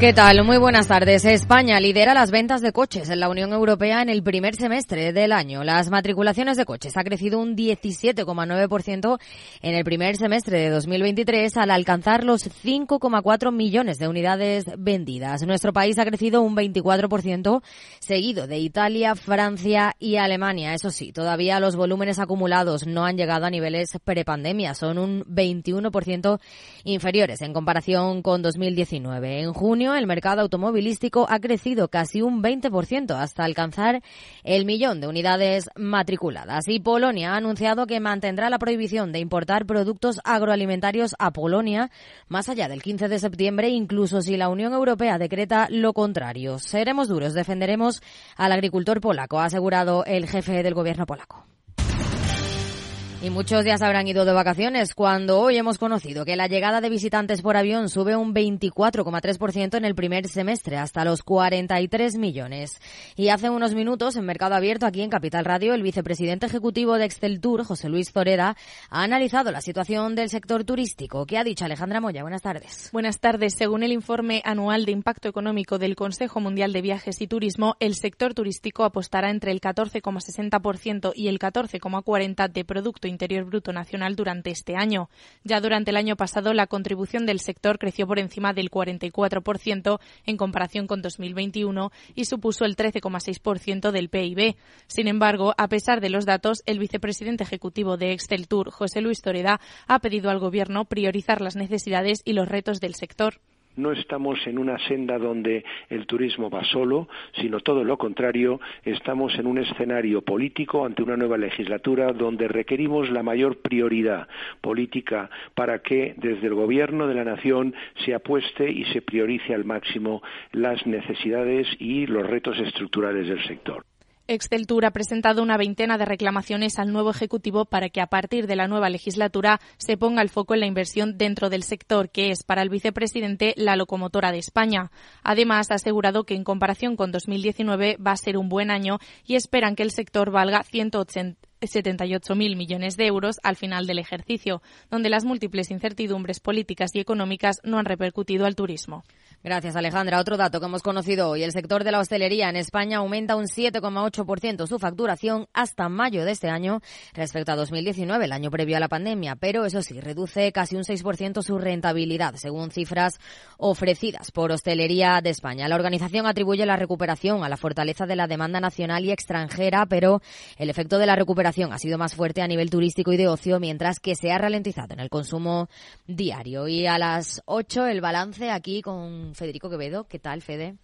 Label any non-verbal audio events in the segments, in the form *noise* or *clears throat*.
¿Qué tal? Muy buenas tardes. España lidera las ventas de coches en la Unión Europea en el primer semestre del año. Las matriculaciones de coches ha crecido un 17,9% en el primer semestre de 2023 al alcanzar los 5,4 millones de unidades vendidas. Nuestro país ha crecido un 24%, seguido de Italia, Francia y Alemania. Eso sí, todavía los volúmenes acumulados no han llegado a niveles prepandemia. Son un 21% inferiores en comparación con 2019. En junio, el mercado automovilístico ha crecido casi un 20% hasta alcanzar el millón de unidades matriculadas. Y Polonia ha anunciado que mantendrá la prohibición de importar productos agroalimentarios a Polonia más allá del 15 de septiembre, incluso si la Unión Europea decreta lo contrario. Seremos duros, defenderemos al agricultor polaco, ha asegurado el jefe del gobierno polaco. Y muchos se habrán ido de vacaciones cuando hoy hemos conocido que la llegada de visitantes por avión sube un 24,3% en el primer semestre, hasta los 43 millones. Y hace unos minutos, en Mercado Abierto, aquí en Capital Radio, el vicepresidente ejecutivo de Excel Tour, José Luis Zoreda, ha analizado la situación del sector turístico. ¿Qué ha dicho Alejandra Moya? Buenas tardes. Buenas tardes. Según el informe anual de impacto económico del Consejo Mundial de Viajes y Turismo, el sector turístico apostará entre el 14,60% y el 14,40% de Producto Interior Bruto Nacional durante este año. Ya durante el año pasado, la contribución del sector creció por encima del 44% en comparación con 2021 y supuso el 13,6% del PIB. Sin embargo, a pesar de los datos, el vicepresidente ejecutivo de Excel Tour, José Luis Toreda, ha pedido al Gobierno priorizar las necesidades y los retos del sector. No estamos en una senda donde el turismo va solo, sino todo lo contrario, estamos en un escenario político ante una nueva legislatura donde requerimos la mayor prioridad política para que desde el Gobierno de la Nación se apueste y se priorice al máximo las necesidades y los retos estructurales del sector. Exceltur ha presentado una veintena de reclamaciones al nuevo Ejecutivo para que a partir de la nueva legislatura se ponga el foco en la inversión dentro del sector, que es para el vicepresidente la locomotora de España. Además, ha asegurado que en comparación con 2019 va a ser un buen año y esperan que el sector valga 180 78.000 millones de euros al final del ejercicio, donde las múltiples incertidumbres políticas y económicas no han repercutido al turismo. Gracias, Alejandra. Otro dato que hemos conocido hoy. El sector de la hostelería en España aumenta un 7,8% su facturación hasta mayo de este año respecto a 2019, el año previo a la pandemia. Pero eso sí, reduce casi un 6% su rentabilidad, según cifras ofrecidas por Hostelería de España. La organización atribuye la recuperación a la fortaleza de la demanda nacional y extranjera, pero el efecto de la recuperación ha sido más fuerte a nivel turístico y de ocio, mientras que se ha ralentizado en el consumo diario. Y a las 8 el balance aquí con Federico Quevedo. ¿Qué tal, Fede?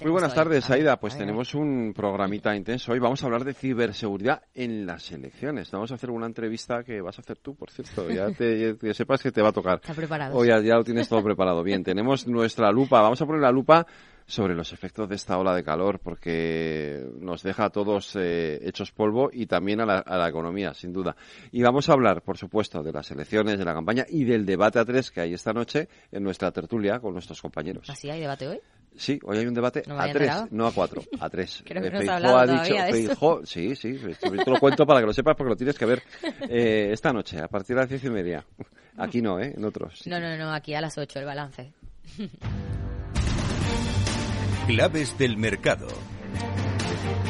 Muy buenas tardes, Aida. Pues tenemos un programita intenso. Hoy vamos a hablar de ciberseguridad en las elecciones. Vamos a hacer una entrevista que vas a hacer tú, por cierto. Ya *laughs* te, sepas que te va a tocar. Está preparado. Hoy ya, ya lo tienes todo preparado. Bien, tenemos nuestra lupa. Vamos a poner la lupa sobre los efectos de esta ola de calor, porque nos deja a todos eh, hechos polvo y también a la, a la, economía, sin duda. Y vamos a hablar, por supuesto, de las elecciones, de la campaña y del debate a tres que hay esta noche en nuestra tertulia con nuestros compañeros. ¿Así hay debate hoy? Sí, hoy hay un debate no a tres, no a cuatro, a tres. *laughs* Creo que eh, no ha dicho, Feijó, sí, sí, te lo cuento para que lo sepas porque lo tienes que ver eh, esta noche, a partir de las diez y media. Aquí no, ¿eh? En otros. No, no, no, aquí a las ocho el balance. *laughs* Claves del mercado.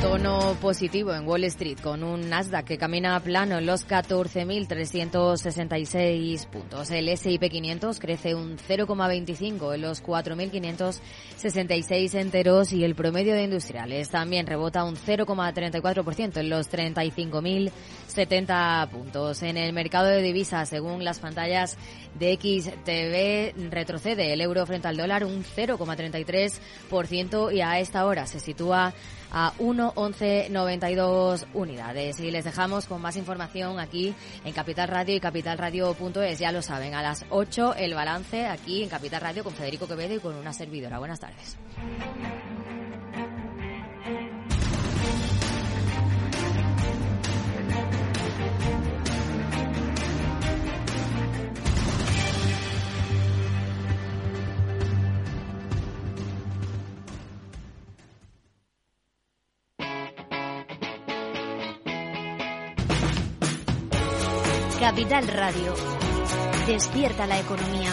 Tono positivo en Wall Street con un Nasdaq que camina a plano en los 14.366 puntos. El S&P 500 crece un 0,25 en los 4.566 enteros y el promedio de industriales también rebota un 0,34% en los 35.070 puntos. En el mercado de divisas, según las pantallas de XTV, retrocede el euro frente al dólar un 0,33% y a esta hora se sitúa a 1,1192 unidades. Y les dejamos con más información aquí en Capital Radio y capitalradio.es. Ya lo saben, a las 8 el balance aquí en Capital Radio con Federico Quevedo y con una servidora. Buenas tardes. Capital Radio. Despierta la economía.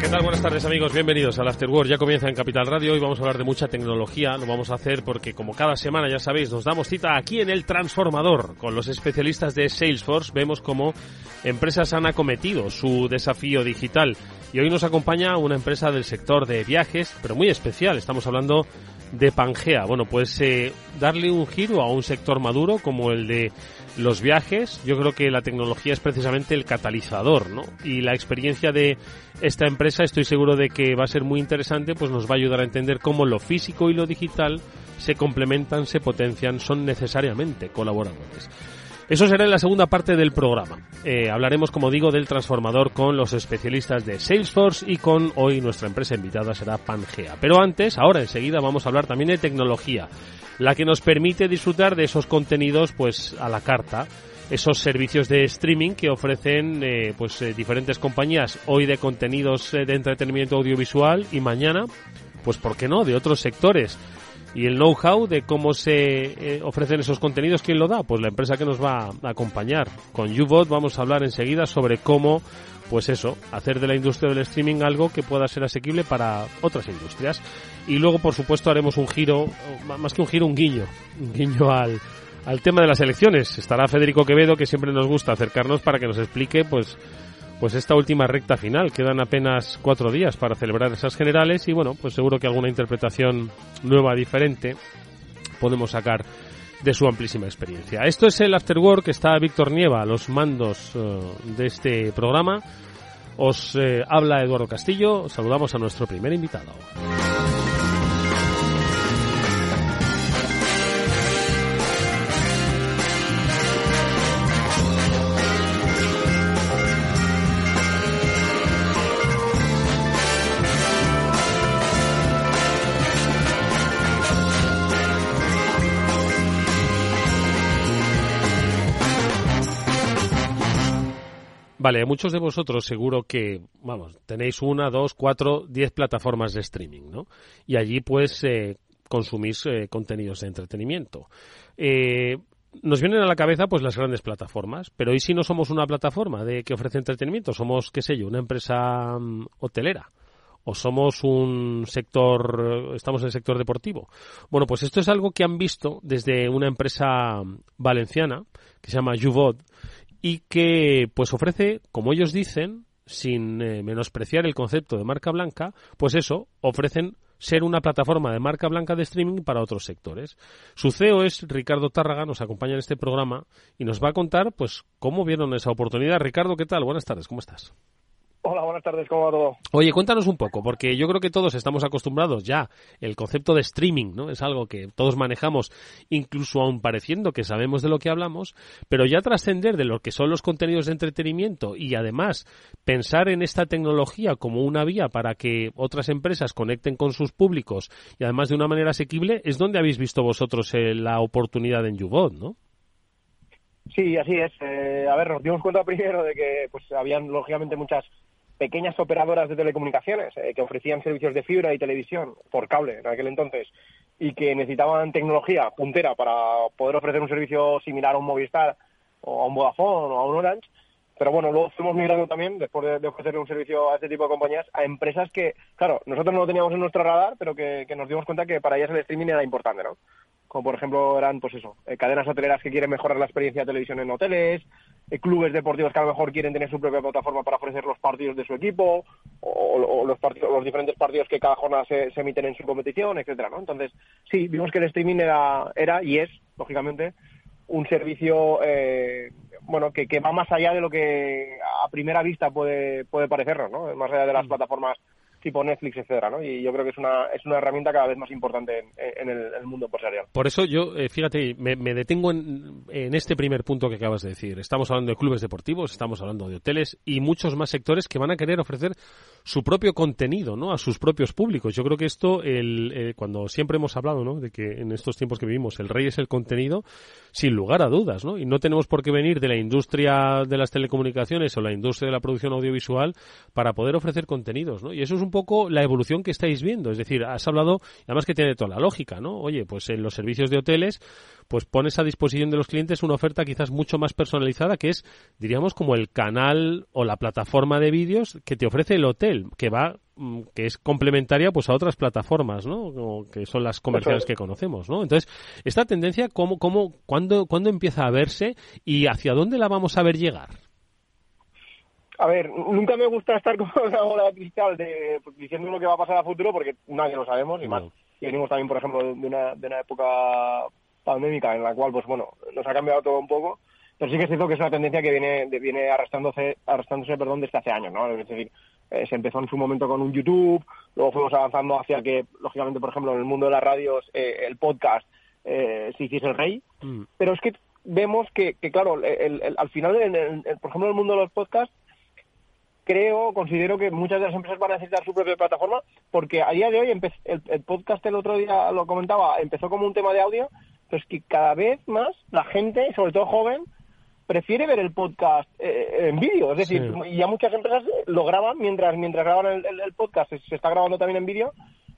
¿Qué tal? Buenas tardes amigos, bienvenidos al After Work. Ya comienza en Capital Radio. Hoy vamos a hablar de mucha tecnología. Lo vamos a hacer porque como cada semana ya sabéis, nos damos cita aquí en el Transformador con los especialistas de Salesforce. Vemos cómo empresas han acometido su desafío digital. Y hoy nos acompaña una empresa del sector de viajes, pero muy especial. Estamos hablando de Pangea. Bueno, pues eh, darle un giro a un sector maduro como el de los viajes, yo creo que la tecnología es precisamente el catalizador, ¿no? Y la experiencia de esta empresa, estoy seguro de que va a ser muy interesante, pues nos va a ayudar a entender cómo lo físico y lo digital se complementan, se potencian, son necesariamente colaboradores. Eso será en la segunda parte del programa. Eh, hablaremos, como digo, del transformador con los especialistas de Salesforce y con hoy nuestra empresa invitada será Pangea. Pero antes, ahora enseguida vamos a hablar también de tecnología, la que nos permite disfrutar de esos contenidos pues a la carta esos servicios de streaming que ofrecen eh, pues eh, diferentes compañías hoy de contenidos de entretenimiento audiovisual y mañana pues por qué no de otros sectores y el know-how de cómo se eh, ofrecen esos contenidos, ¿quién lo da? Pues la empresa que nos va a acompañar. Con YouBot vamos a hablar enseguida sobre cómo, pues eso, hacer de la industria del streaming algo que pueda ser asequible para otras industrias. Y luego, por supuesto, haremos un giro, más que un giro, un guiño, un guiño al, al tema de las elecciones. Estará Federico Quevedo, que siempre nos gusta acercarnos para que nos explique, pues, pues esta última recta final. Quedan apenas cuatro días para celebrar esas generales y bueno, pues seguro que alguna interpretación nueva, diferente, podemos sacar de su amplísima experiencia. Esto es el After Work, está Víctor Nieva a los mandos eh, de este programa. Os eh, habla Eduardo Castillo, saludamos a nuestro primer invitado. Vale, muchos de vosotros seguro que, vamos, tenéis una, dos, cuatro, diez plataformas de streaming, ¿no? Y allí pues eh, consumís eh, contenidos de entretenimiento. Eh, nos vienen a la cabeza pues las grandes plataformas, pero hoy si no somos una plataforma de que ofrece entretenimiento, somos, qué sé yo, una empresa mm, hotelera o somos un sector, estamos en el sector deportivo. Bueno, pues esto es algo que han visto desde una empresa mm, valenciana que se llama Juvod y que pues ofrece, como ellos dicen, sin eh, menospreciar el concepto de marca blanca, pues eso, ofrecen ser una plataforma de marca blanca de streaming para otros sectores. Su CEO es Ricardo Tárraga, nos acompaña en este programa y nos va a contar pues cómo vieron esa oportunidad. Ricardo, ¿qué tal? Buenas tardes, ¿cómo estás? Hola, buenas tardes, ¿cómo va todo? Oye, cuéntanos un poco, porque yo creo que todos estamos acostumbrados ya. El concepto de streaming, ¿no? Es algo que todos manejamos, incluso aún pareciendo que sabemos de lo que hablamos, pero ya trascender de lo que son los contenidos de entretenimiento y además pensar en esta tecnología como una vía para que otras empresas conecten con sus públicos y además de una manera asequible, es donde habéis visto vosotros eh, la oportunidad en YouBot, ¿no? Sí, así es. Eh, a ver, nos dimos cuenta primero de que pues habían lógicamente muchas pequeñas operadoras de telecomunicaciones eh, que ofrecían servicios de fibra y televisión por cable en aquel entonces y que necesitaban tecnología puntera para poder ofrecer un servicio similar a un Movistar o a un Vodafone o a un Orange pero bueno, luego fuimos migrando también, después de, de, ofrecerle un servicio a este tipo de compañías, a empresas que, claro, nosotros no lo teníamos en nuestro radar, pero que, nos dimos cuenta que para ellas el streaming era importante, ¿no? Como por ejemplo eran, pues eso, eh, cadenas hoteleras que quieren mejorar la experiencia de televisión en hoteles, eh, clubes deportivos que a lo mejor quieren tener su propia plataforma para ofrecer los partidos de su equipo, o, o los, partidos, los diferentes partidos que cada jornada se, se, emiten en su competición, etcétera, ¿no? Entonces, sí, vimos que el streaming era, era y es, lógicamente, un servicio eh, bueno que, que, va más allá de lo que a primera vista puede puede parecernos, ¿no? Más allá de las mm. plataformas tipo Netflix, etcétera, ¿no? Y yo creo que es una, es una herramienta cada vez más importante en, el, mundo empresarial. Por eso yo, eh, fíjate, me, me detengo en, en, este primer punto que acabas de decir. Estamos hablando de clubes deportivos, estamos hablando de hoteles y muchos más sectores que van a querer ofrecer su propio contenido, ¿no? A sus propios públicos. Yo creo que esto, el, eh, cuando siempre hemos hablado, ¿no? De que en estos tiempos que vivimos el rey es el contenido, sin lugar a dudas, ¿no? Y no tenemos por qué venir de la industria de las telecomunicaciones o la industria de la producción audiovisual para poder ofrecer contenidos, ¿no? Y eso es un poco la evolución que estáis viendo. Es decir, has hablado, además que tiene toda la lógica, ¿no? Oye, pues en los servicios de hoteles, pues pones a disposición de los clientes una oferta quizás mucho más personalizada, que es, diríamos, como el canal o la plataforma de vídeos que te ofrece el hotel, que va mm, que es complementaria pues a otras plataformas, ¿no? que son las comerciales que conocemos, ¿no? Entonces, esta tendencia, ¿cómo, cómo, cuándo, cuándo empieza a verse y hacia dónde la vamos a ver llegar? A ver, nunca me gusta estar con *laughs* una bola de cristal de, pues, diciendo lo que va a pasar a futuro porque nadie lo sabemos y más. Y venimos también, por ejemplo, de una, de una época pandémica en la cual, pues bueno, nos ha cambiado todo un poco, pero sí que es cierto que es una tendencia que viene, viene arrastrándose, arrastrándose perdón, desde hace años, ¿no? Es decir, eh, se empezó en su momento con un YouTube, luego fuimos avanzando hacia que, lógicamente, por ejemplo, en el mundo de las radios, eh, el podcast eh, se hiciese el rey, mm. pero es que vemos que, que claro, el, el, al final, en por ejemplo, en el mundo de los podcasts, creo, considero que muchas de las empresas van a necesitar su propia plataforma, porque a día de hoy el, el, podcast el otro día lo comentaba, empezó como un tema de audio, pues que cada vez más la gente, sobre todo joven, prefiere ver el podcast eh, en vídeo. Es decir, ya muchas empresas lo graban mientras mientras graban el, podcast, se, está grabando también en vídeo,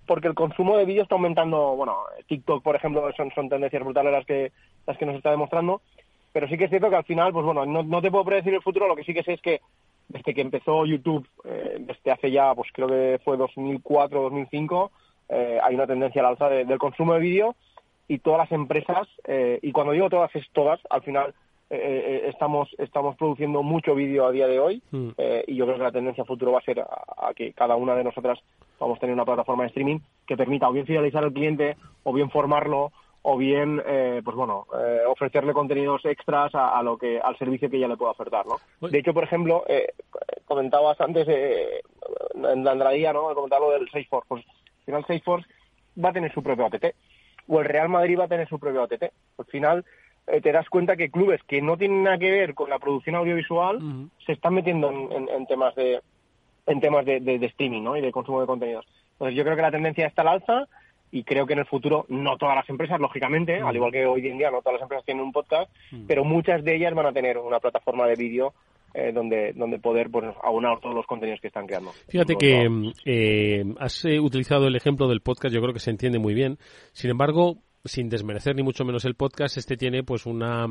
porque el consumo de vídeo está aumentando. Bueno, TikTok, por ejemplo, son, son tendencias brutales las que, las que nos está demostrando. Pero sí que es cierto que al final, pues bueno, no, no te puedo predecir el futuro, lo que sí que sé es que desde que empezó YouTube, eh, desde hace ya, pues creo que fue 2004 2005, eh, hay una tendencia al alza del consumo de vídeo y todas las empresas, eh, y cuando digo todas es todas, al final eh, eh, estamos estamos produciendo mucho vídeo a día de hoy mm. y yo creo que la tendencia futuro va a ser a, que cada una de nosotras vamos a tener una plataforma de streaming que permita o bien fidelizar al cliente o bien formarlo o bien pues bueno ofrecerle contenidos extras a, lo que al servicio que ya le pueda ofertar no de hecho por ejemplo comentabas antes en la entradilla no comentaba lo del Salesforce pues al final Salesforce va a tener su propio ATT o el Real Madrid va a tener su propio OTT. Al final eh, te das cuenta que clubes que no tienen nada que ver con la producción audiovisual se están metiendo en, temas de en temas de, streaming ¿no? y de consumo de contenidos. Entonces yo creo que la tendencia está al alza y creo que en el futuro no todas las empresas, lógicamente, al igual que hoy en día no todas las empresas tienen un podcast, pero muchas de ellas van a tener una plataforma de vídeo eh, donde, donde poder pues, aunar todos los contenidos que están creando. Fíjate que eh, has eh, utilizado el ejemplo del podcast, yo creo que se entiende muy bien. Sin embargo, sin desmerecer ni mucho menos el podcast, este tiene pues una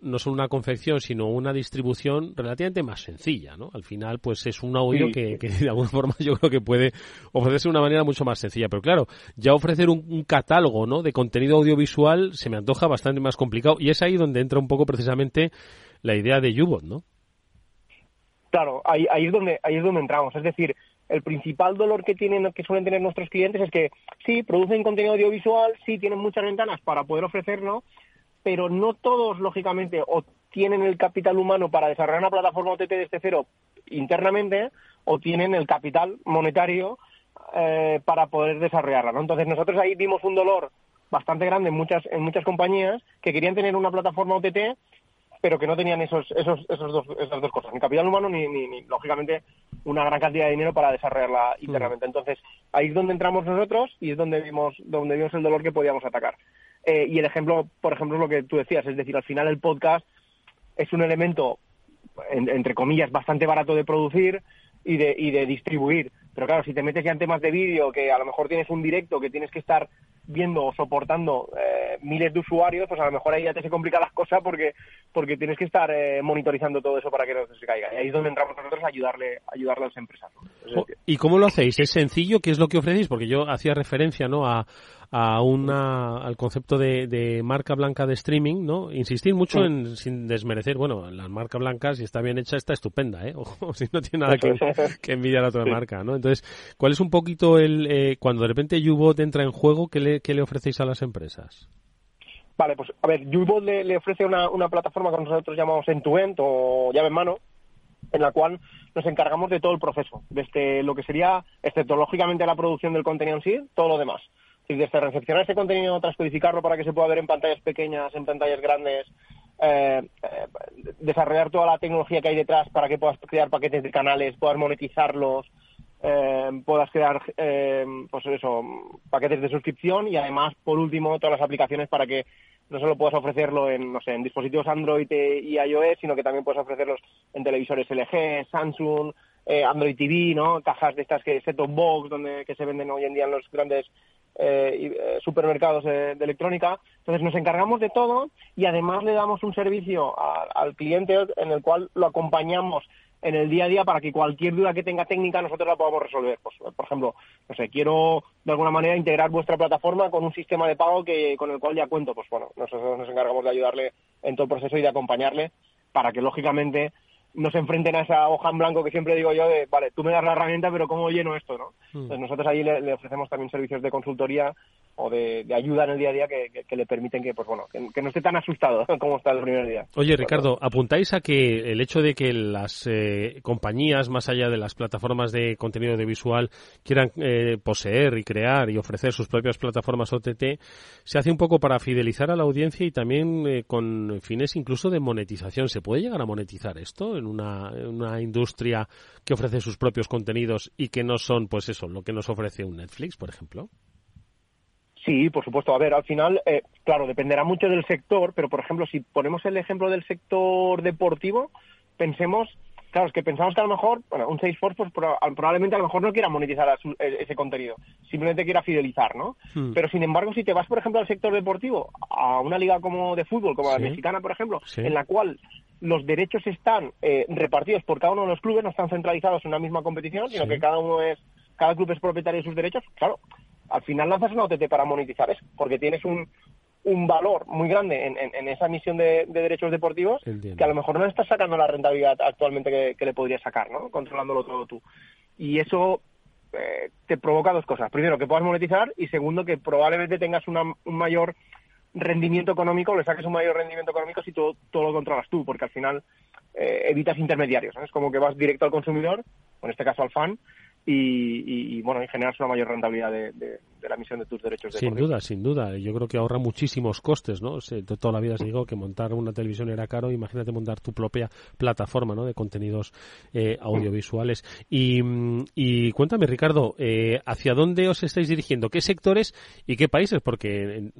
no solo una confección, sino una distribución relativamente más sencilla, ¿no? Al final, pues es un audio que, de alguna *laughs* forma yo creo que puede ofrecerse de una manera mucho más sencilla. Pero claro, ya ofrecer un, catálogo, ¿no? De contenido audiovisual se me antoja bastante más complicado y es ahí donde entra un poco precisamente la idea de Ubot, ¿no? Claro, ahí, ahí, es donde, ahí es donde entramos. Es decir, el principal dolor que tienen, que suelen tener nuestros clientes es que sí, producen contenido audiovisual, sí, tienen muchas ventanas para poder ofrecerlo, pero no todos, lógicamente, o tienen el capital humano para desarrollar una plataforma OTT desde cero internamente, o tienen el capital monetario eh, para poder desarrollarla. ¿no? Entonces nosotros ahí vimos un dolor bastante grande en muchas, en muchas compañías que querían tener una plataforma OTT pero que no tenían esos, esos, esos dos, esas dos cosas, ni capital humano ni, ni, lógicamente, una gran cantidad de dinero para desarrollarla mm. internamente. Entonces, ahí es donde entramos nosotros y es donde vimos, donde vimos el dolor que podíamos atacar. Eh, y el ejemplo, por ejemplo, es lo que tú decías, es decir, al final el podcast es un elemento, entre comillas, bastante barato de producir y de, y de distribuir. Pero claro, si te metes ya en temas de vídeo, que a lo mejor tienes un directo, que tienes que estar viendo o soportando eh, miles de usuarios, pues a lo mejor ahí ya te se complican las cosas porque porque tienes que estar eh, monitorizando todo eso para que no se caiga. Y ahí es donde entramos nosotros a ayudarle, a ayudarle a las empresas. ¿Y cómo lo hacéis? ¿Es sencillo? ¿Qué es lo que ofrecéis? Porque yo hacía referencia ¿no? a, a una, al concepto de, de, marca blanca de streaming, ¿no? Insistir mucho en, sin desmerecer, bueno, la marca blanca, si está bien hecha, está estupenda, ¿eh? *laughs* O si no tiene nada que, que envidiar a otra marca, ¿no? Entonces, ¿cuál es un poquito el, eh, cuando de repente YouBot entra en juego, ¿qué le, qué le ofrecéis a las empresas? Vale, pues a ver, YouBot le, ofrece una, una plataforma que nosotros llamamos end-to-end o llave en mano, en la cual nos encargamos de todo el proceso, desde lo que sería, excepto lógicamente la producción del contenido en sí, todo lo demás desde recepcionar ese contenido, transcodificarlo para que se pueda ver en pantallas pequeñas, en pantallas grandes, eh, eh, desarrollar toda la tecnología que hay detrás para que puedas crear paquetes de canales, puedas monetizarlos, eh, puedas crear eh, pues eso, paquetes de suscripción y además, por último, todas las aplicaciones para que no solo puedas ofrecerlo en, no sé, en dispositivos Android y iOS, sino que también puedes ofrecerlos en televisores LG, Samsung, Android TV, ¿no? Cajas de estas que set-top box, donde que se venden hoy en día en los grandes eh, eh, supermercados de, electrónica. Entonces nos encargamos de todo y además le damos un servicio al cliente en el cual lo acompañamos en el día a día para que cualquier duda que tenga técnica nosotros la podamos resolver. Pues, por ejemplo, no sé, quiero de alguna manera integrar vuestra plataforma con un sistema de pago que con el cual ya cuento. Pues bueno, nosotros nos encargamos de ayudarle en todo el proceso y de acompañarle para que lógicamente no se enfrenten a esa hoja en blanco que siempre digo yo de, vale, tú me das la herramienta, pero ¿cómo lleno esto? ¿no? Hmm. Entonces nosotros ahí le, ofrecemos también servicios de consultoría o de, ayuda en el día a día que, le permiten que, pues bueno, que, no esté tan asustado *laughs* como está el primer día. Oye, Ricardo, apuntáis a que el hecho de que las eh, compañías, más allá de las plataformas de contenido audiovisual, quieran eh, poseer y crear y ofrecer sus propias plataformas OTT, se hace un poco para fidelizar a la audiencia y también eh, con fines incluso de monetización. ¿Se puede llegar a monetizar esto en una, en una industria que ofrece sus propios contenidos y que no son, pues eso, lo que nos ofrece un Netflix, por ejemplo? Sí, por supuesto. A ver, al final, eh, claro, dependerá mucho del sector, pero por ejemplo, si ponemos el ejemplo del sector deportivo, pensemos, claro, es que pensamos que a lo mejor, bueno, un Salesforce pues, probablemente a lo mejor no quiera monetizar e, ese contenido, simplemente quiera fidelizar, ¿no? Hmm. Pero sin embargo, si te vas, por ejemplo, al sector deportivo, a una liga como de fútbol, como la mexicana, por ejemplo, en la cual los derechos están eh, repartidos por cada uno de los clubes, no están centralizados en una misma competición, sino que cada uno es, cada club es propietario de sus derechos, claro, al final lanzas una OTT para monetizar eso, porque tienes un, un valor muy grande en, en, esa misión de, derechos deportivos que a lo mejor no estás sacando la rentabilidad actualmente que, le podrías sacar, ¿no? Controlándolo todo tú. Y eso eh, te provoca dos cosas. Primero, que puedas monetizar y segundo, que probablemente tengas una, un mayor rendimiento económico, le saques un mayor rendimiento económico si todo, todo lo controlas tú, porque al final eh, evitas intermediarios. Es como que vas directo al consumidor, en este caso al fan, y, bueno, y generas una mayor rentabilidad de, la emisión de tus derechos. De sin duda, sin duda. Yo creo que ahorra muchísimos costes, ¿no? toda la vida se digo que montar una televisión era caro. Imagínate montar tu propia plataforma, ¿no? De contenidos eh, audiovisuales. Y, cuéntame, Ricardo, eh, ¿hacia dónde os estáis dirigiendo? ¿Qué sectores y qué países? Porque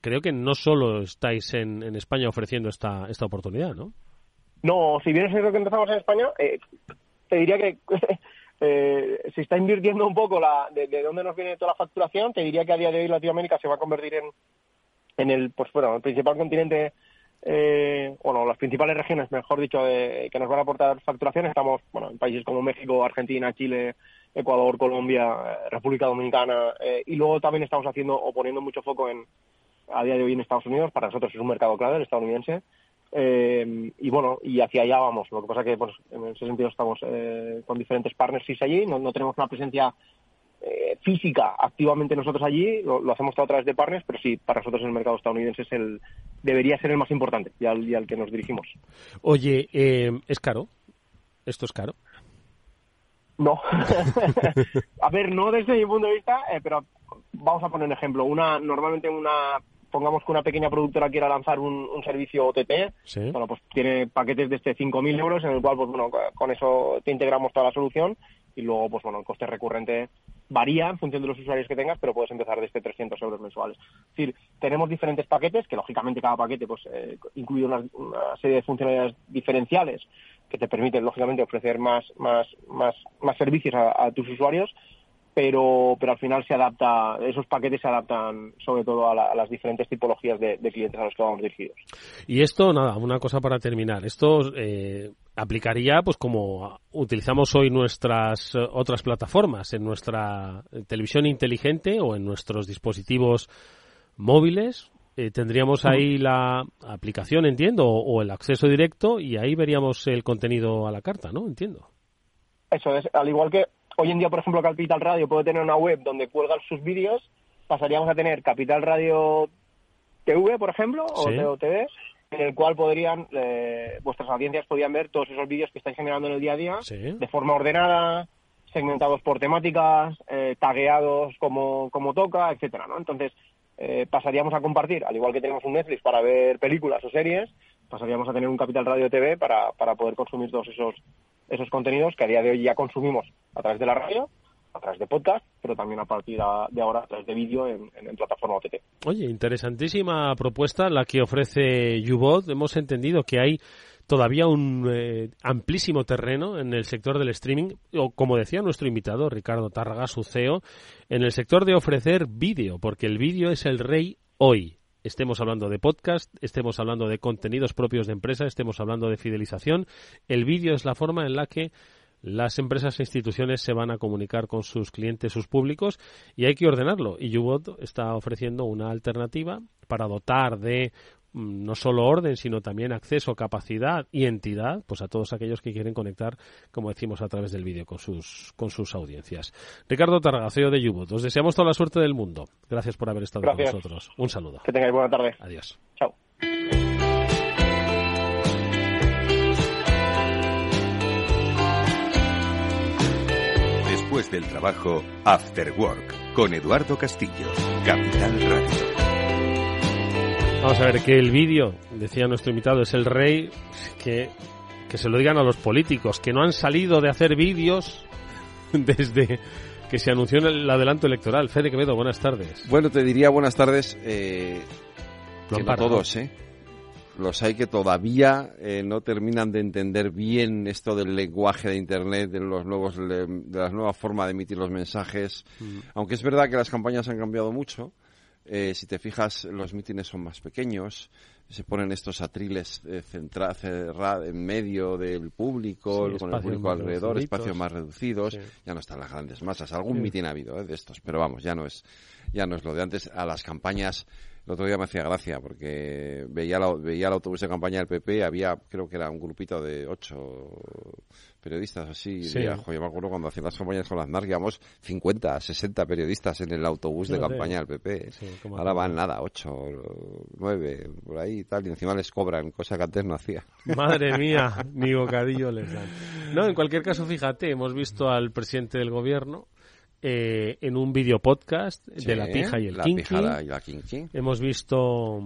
creo que no solo estáis en, España ofreciendo esta, esta oportunidad, ¿no? No, si bien es cierto que empezamos en España, eh, te diría que *laughs* eh, se está invirtiendo un poco la, de, dónde nos viene toda la facturación, te diría que a día de hoy Latinoamérica se va a convertir en, en el, pues bueno, el principal continente, eh, bueno, las principales regiones, mejor dicho, que nos van a aportar facturación. Estamos, bueno, en países como México, Argentina, Chile, Ecuador, Colombia, eh, República Dominicana, eh, y luego también estamos haciendo o poniendo mucho foco en, a día de hoy en Estados Unidos, para nosotros es un mercado clave, el estadounidense, eh, y bueno, y hacia allá vamos. Lo que pasa que pues, en ese sentido estamos eh, con diferentes partners allí, no, tenemos una presencia eh, física activamente nosotros allí, lo, hacemos todo a través de partners, pero sí, para nosotros el mercado estadounidense es el, debería ser el más importante y al, que nos dirigimos. Oye, ¿es caro? ¿Esto es caro? No. *laughs* a ver, no desde mi punto de vista, pero vamos a poner un ejemplo. Una, normalmente una pongamos que una pequeña productora quiera lanzar un, servicio OTT, bueno, pues tiene paquetes de este 5.000 euros en el cual, pues bueno, con eso te integramos toda la solución y luego, pues bueno, el coste recurrente varía en función de los usuarios que tengas, pero puedes empezar desde 300 euros mensuales. Es decir, tenemos diferentes paquetes, que lógicamente cada paquete pues eh, incluye una, serie de funcionalidades diferenciales que te permiten, lógicamente, ofrecer más, más, más, más servicios a tus usuarios, pero, pero al final se adapta, esos paquetes se adaptan sobre todo a, las diferentes tipologías de, clientes a los que vamos dirigidos. Y esto, nada, una cosa para terminar. Esto eh, aplicaría, pues como utilizamos hoy nuestras eh, otras plataformas, en nuestra televisión inteligente o en nuestros dispositivos móviles. Eh, tendríamos ahí la aplicación, entiendo, o, el acceso directo y ahí veríamos el contenido a la carta, ¿no? Entiendo. Eso es, al igual que hoy en día, por ejemplo, Capital Radio puede tener una web donde cuelgan sus vídeos, pasaríamos a tener Capital Radio TV, por ejemplo, o TV, en el cual podrían, eh, vuestras audiencias podrían ver todos esos vídeos que estáis generando en el día a día de forma ordenada, segmentados por temáticas, eh, tagueados como, como toca, etcétera, ¿no? Entonces, eh, pasaríamos a compartir, al igual que tenemos un Netflix para ver películas o series, pasaríamos a tener un Capital Radio TV para, para poder consumir todos esos esos contenidos que a día de hoy ya consumimos a través de la radio, a través de podcast, pero también a partir de ahora a través de vídeo en, plataforma OTT. Oye, interesantísima propuesta la que ofrece YouBot. Hemos entendido que hay todavía un eh, amplísimo terreno en el sector del streaming, o como decía nuestro invitado, Ricardo Tárraga, su CEO, en el sector de ofrecer vídeo, porque el vídeo es el rey hoy estemos hablando de podcast, estemos hablando de contenidos propios de empresa, estemos hablando de fidelización, el vídeo es la forma en la que las empresas e instituciones se van a comunicar con sus clientes, sus públicos, y hay que ordenarlo. Y YouBot está ofreciendo una alternativa para dotar de no solo orden, sino también acceso, capacidad y entidad, pues a todos aquellos que quieren conectar, como decimos, a través del vídeo con sus, con sus audiencias. Ricardo Targaceo de Yubot, os deseamos toda la suerte del mundo. Gracias por haber estado con nosotros. Un saludo. Que tengáis buena tarde. Adiós. Chao. Después del trabajo, After Work, con Eduardo Castillo, Capital Radio. Vamos a ver, que el vídeo, decía nuestro invitado, es el rey, que, que se lo digan a los políticos, que no han salido de hacer vídeos *laughs* desde que se anunció el adelanto electoral. Fede Quevedo, buenas tardes. Bueno, te diría buenas tardes eh, todos, ¿eh? Los hay que todavía eh, no terminan de entender bien esto del lenguaje de Internet, de los nuevos, de la nueva forma de emitir los mensajes. Mm. Aunque es verdad que las campañas han cambiado mucho, eh, si te fijas, los mítines son más pequeños, se ponen estos atriles eh, en medio del público, con el público alrededor, espacios más reducidos, ya no están las grandes masas. Algún mitin ha habido eh, de estos, pero vamos, ya no es, ya no es lo de antes. A las campañas, el otro día me hacía gracia porque veía, veía el autobús de campaña del PP, había, creo que era un grupito de ocho periodistas así. Sí. yo me acuerdo cuando hacían las campañas con las NAR, íbamos 50, 60 periodistas en el autobús de campaña del PP. Ahora van nada, 8, 9, por ahí y tal, y encima les cobran, cosa que antes no hacía. Madre *laughs* mía, ni bocadillo les dan. No, en cualquier caso, fíjate, hemos visto al presidente del gobierno eh, en un video podcast de La Pija y el la Kinky. y la Kinky. Hemos visto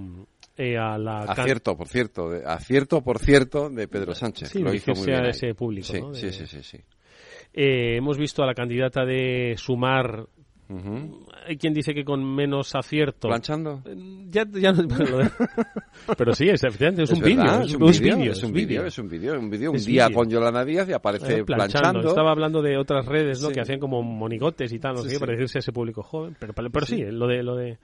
eh, a la acierto, por cierto, de, acierto por cierto de Pedro Sánchez. Sí, lo hizo muy bien ese público, sí, ¿no? sí, sí, sí, sí. Eh, hemos visto a la candidata de Sumar. Hay quien dice que con menos acierto. ¿Planchando? Eh, ya, ya no, *laughs* pero sí, es, efectivamente, es, un vídeo. Es, un vídeo, es un vídeo. Es un vídeo. Un día con Yolanda Díaz y aparece planchando. Estaba hablando de otras redes, ¿no? Que hacían como monigotes y tal, no sé qué, para decirse a ese público joven. Pero, pero sí, lo de, lo de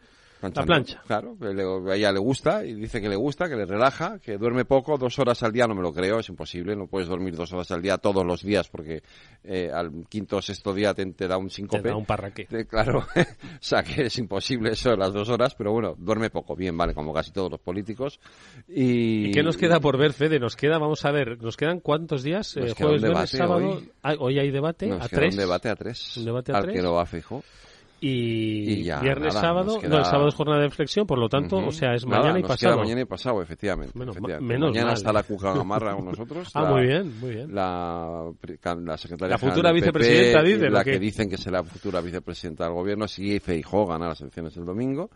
la plancha. Claro, a ella le gusta y dice que le gusta, que le relaja, que duerme poco, dos horas al día, no me lo creo, es imposible, no puedes dormir dos horas al día todos los días porque eh, al quinto o sexto día te, da un síncope. Te da un parraque. claro, *laughs* o sea que es imposible eso las dos horas, pero bueno, duerme poco, bien, vale, como casi todos los políticos. ¿Y, qué nos queda por ver, Fede? Nos queda, vamos a ver, ¿nos quedan cuántos días? Eh, jueves, viernes, sábado. Hoy. hay debate a tres. un debate a tres. Un debate a al que lo va fijo. Y, viernes, sábado, no, el sábado es jornada de reflexión, por lo tanto, o sea, es mañana y pasado. mañana y pasado, efectivamente. Menos, mañana está la *laughs* Cuca Gamarra con nosotros. ah, muy bien, muy bien. La, la secretaria La futura vicepresidenta dice. La que dicen que será la futura vicepresidenta del gobierno si Feijó gana las elecciones el domingo.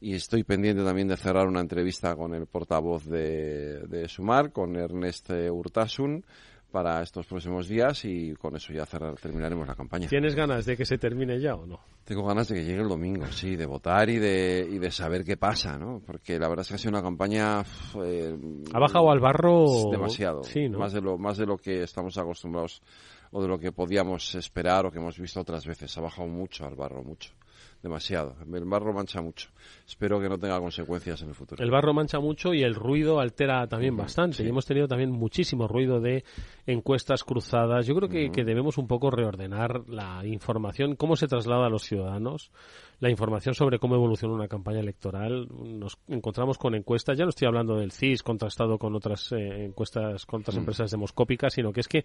Y estoy pendiente también de cerrar una entrevista con el portavoz de, de Sumar, con Ernest Urtasun para estos próximos días y con eso ya terminaremos la campaña. ¿Tienes ganas de que se termine ya o no? Tengo ganas de que llegue el domingo, sí, de votar y de, y de saber qué pasa, ¿no? Porque la verdad es que ha sido una campaña... ha bajado al barro... Demasiado. Sí, ¿no? Más de lo, más de lo que estamos acostumbrados o de lo que podíamos esperar o que hemos visto otras veces. Ha bajado mucho al barro, mucho demasiado. El barro mancha mucho. Espero que no tenga consecuencias en el futuro. El barro mancha mucho y el ruido altera también bastante. Y hemos tenido también muchísimo ruido de encuestas cruzadas. Yo creo que, que debemos un poco reordenar la información, cómo se traslada a los ciudadanos la información sobre cómo evoluciona una campaña electoral. Nos encontramos con encuestas, ya no estoy hablando del CIS contrastado con otras eh, encuestas, con otras empresas demoscópicas, sino que es que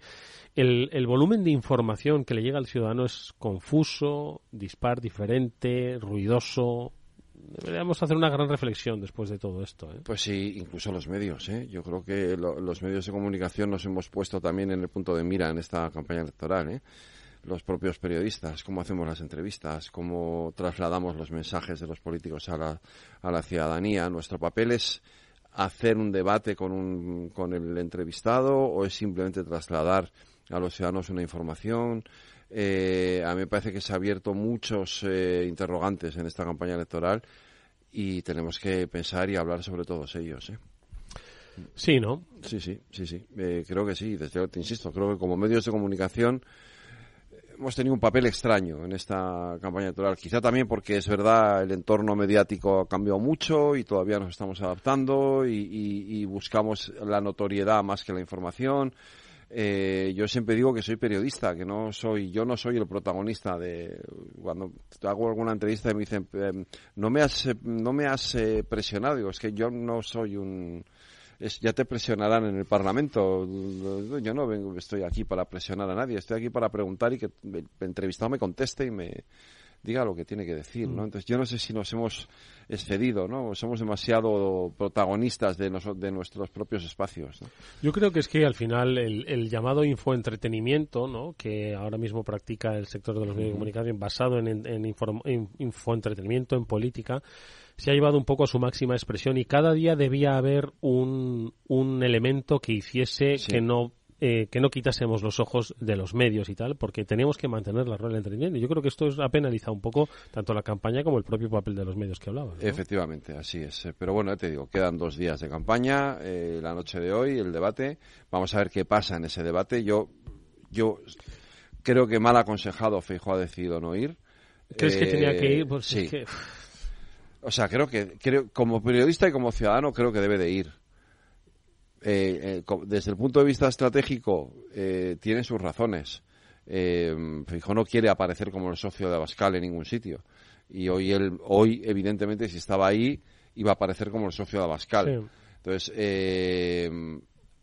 el, el volumen de información que le llega al ciudadano es confuso, dispar, diferente, ruidoso, deberíamos hacer una gran reflexión después de todo esto. ¿eh? Pues sí, incluso los medios. ¿eh? Yo creo que los medios de comunicación nos hemos puesto también en el punto de mira en esta campaña electoral. ¿eh? Los propios periodistas, cómo hacemos las entrevistas, cómo trasladamos los mensajes de los políticos a la, a la ciudadanía. Nuestro papel es hacer un debate con, un, con el entrevistado o es simplemente trasladar a los ciudadanos una información. Eh, a mí me parece que se ha abierto muchos eh, interrogantes en esta campaña electoral y tenemos que pensar y hablar sobre todos ellos. ¿eh? Sí, ¿no? Sí, sí, sí, sí. Eh, creo que sí. Desde, te insisto, creo que como medios de comunicación hemos tenido un papel extraño en esta campaña electoral. Quizá también porque es verdad el entorno mediático ha cambiado mucho y todavía nos estamos adaptando y, buscamos la notoriedad más que la información. Eh, yo siempre digo que soy periodista, que no soy, yo no soy el protagonista de cuando hago alguna entrevista y me dicen em, no me has, no me has eh, presionado, digo es que yo no soy un ya te presionarán en el Parlamento. Yo no vengo, estoy aquí para presionar a nadie, estoy aquí para preguntar y que el entrevistado me conteste y me diga lo que tiene que decir, ¿no? Mm. Entonces yo no sé si nos hemos excedido, ¿no? Somos demasiado protagonistas de, de nuestros propios espacios. Yo creo que es que al final el, llamado infoentretenimiento, ¿no? Que ahora mismo practica el sector de los medios de comunicación basado en, en infoentretenimiento, en política, se ha llevado un poco a su máxima expresión y cada día debía haber un, un elemento que hiciese que no eh, que no quitásemos los ojos de los medios y tal, porque teníamos que mantener la rueda del entretenimiento. Yo creo que esto ha penalizado un poco tanto la campaña como el propio papel de los medios que hablaba. Efectivamente, así es. Pero bueno, te digo, quedan dos días de campaña, eh, la noche de hoy, el debate. Vamos a ver qué pasa en ese debate. Yo, yo creo que mal aconsejado Feijo ha decidido no ir. ¿Crees que tenía que ir? Pues sí. O sea, creo que creo, como periodista y como ciudadano creo que debe de ir. Eh, eh, desde el punto de vista estratégico eh, tiene sus razones. Eh, Fijo no quiere aparecer como el socio de Abascal en ningún sitio. Y hoy, él, hoy evidentemente, si estaba ahí, iba a aparecer como el socio de Abascal. Entonces,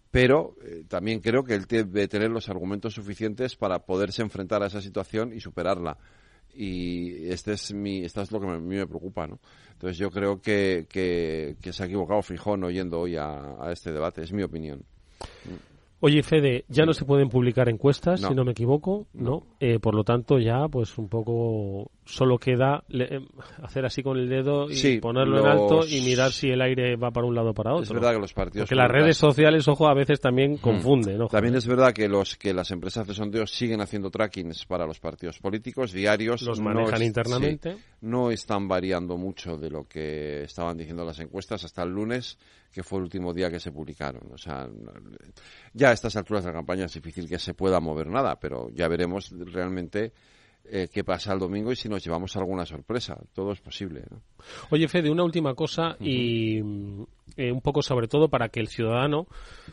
pero también creo que él debe tener los argumentos suficientes para poderse enfrentar a esa situación y superarla y este es mi, esta es lo que a mí me preocupa, ¿no? Entonces yo creo que, que, se ha equivocado Fijón oyendo hoy a, a este debate, es mi opinión. Oye, Fede, ya no se pueden publicar encuestas, si no me equivoco, ¿no? Eh, por lo tanto, ya, pues un poco solo queda eh, hacer así con el dedo y ponerlo en alto y mirar si el aire va para un lado o para otro. Es verdad que los partidos. Porque las redes sociales, ojo, a veces también hmm. confunden, ¿no? También es verdad que los que las empresas de sondeo siguen haciendo trackings para los partidos políticos diarios. Los manejan internamente. no están variando mucho de lo que estaban diciendo las encuestas hasta el lunes que fue el último día que se publicaron. O sea, ya a estas alturas de la campaña es difícil que se pueda mover nada, pero ya veremos realmente eh, qué pasa el domingo y si nos llevamos alguna sorpresa. Todo es posible. Oye, Fede, una última cosa y eh, un poco sobre todo para que el ciudadano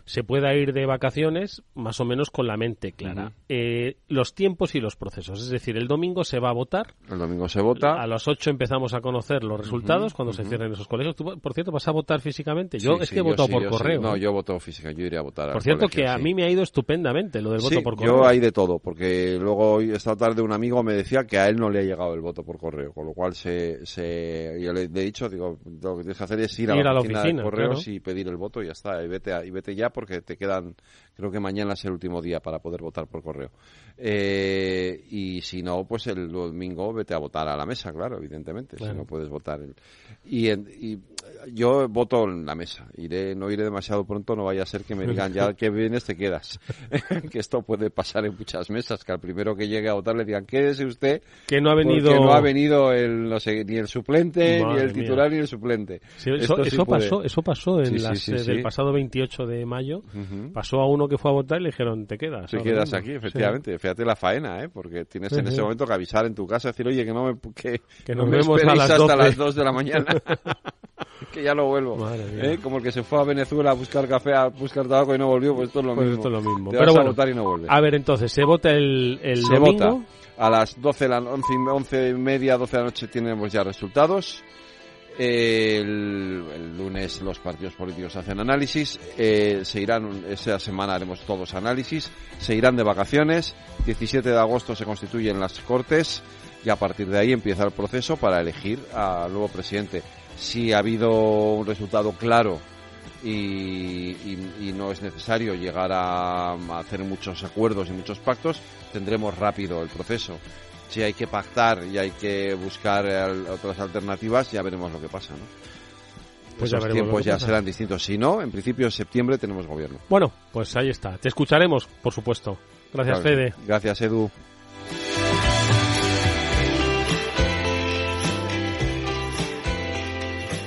se pueda ir de vacaciones más o menos con la mente clara. Eh, los tiempos y los procesos. Es decir, el domingo se va a votar. El domingo se vota. A las 8 empezamos a conocer los resultados cuando se cierren esos colegios. ¿Tú, por cierto, vas a votar físicamente? Yo es que he votado por correo. No, yo voto física, yo iré a votar. Por cierto, que a mí me ha ido estupendamente lo del voto por correo. Yo hay de todo, porque luego esta tarde, un amigo me decía que a él no le ha llegado el voto por correo, con lo cual se, se yo le, he dicho, digo, lo que tienes que hacer es ir a, la, oficina correos y pedir el voto y ya está, y vete, y vete ya porque te quedan, creo que mañana es el último día para poder votar por correo. Eh, y si no, pues el domingo vete a votar a la mesa, claro, evidentemente, si no puedes votar. y, y yo voto en la mesa. Iré, no iré demasiado pronto, no vaya a ser que me digan ya que vienes te quedas. *laughs* que esto puede pasar en muchas mesas, que al primero que llegue a votar le digan quédese usted. Que no ha venido. Que no ha venido el, no sé, ni el suplente, ni el titular, ni el suplente. eso, pasó, eso pasó en las, del pasado 28 de mayo. Pasó a uno que fue a votar y le dijeron, te quedas. Te quedas mismo". aquí, Sí. efectivamente. Fíjate la faena, ¿eh? Porque tienes Sí, en ese sí. momento que avisar en tu casa, decir, oye, que no me, que, Que no nos me vemos a las hasta 12. las 2 de la mañana. *laughs* que ya lo vuelvo. ¿Eh? Como el que se fue a Venezuela a buscar café, a buscar tabaco y no volvió, pues esto es lo Pues mismo. esto es lo mismo. Te Pero vas bueno, a votar y no vuelves. A ver, entonces, se vota el, el se domingo. vota. A las 12, de la, 11, y- 11 y media, 12 de la noche tenemos ya resultados. El, el lunes los partidos políticos hacen análisis. Eh, se irán, esa semana haremos todos análisis. Se irán de vacaciones. 17 de agosto se constituyen las Cortes y a partir de ahí empieza el proceso para elegir al nuevo presidente. Si ha habido un resultado claro y, y- y no es necesario llegar a, a hacer muchos acuerdos y muchos pactos, tendremos rápido el proceso. Si hay que pactar y hay que buscar al- otras alternativas, ya veremos lo que pasa, ¿no? Pues ya Esos veremos tiempos ya serán distintos. Si no, en principio en septiembre tenemos gobierno. Bueno, pues ahí está. Te escucharemos, por supuesto. Gracias, Claro Fede. Gracias, Edu.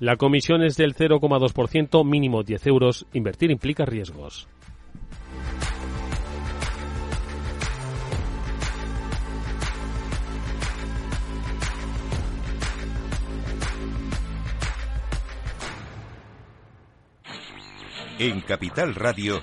la comisión es del 0,2%, mínimo 10 euros. Invertir implica riesgos. En Capital Radio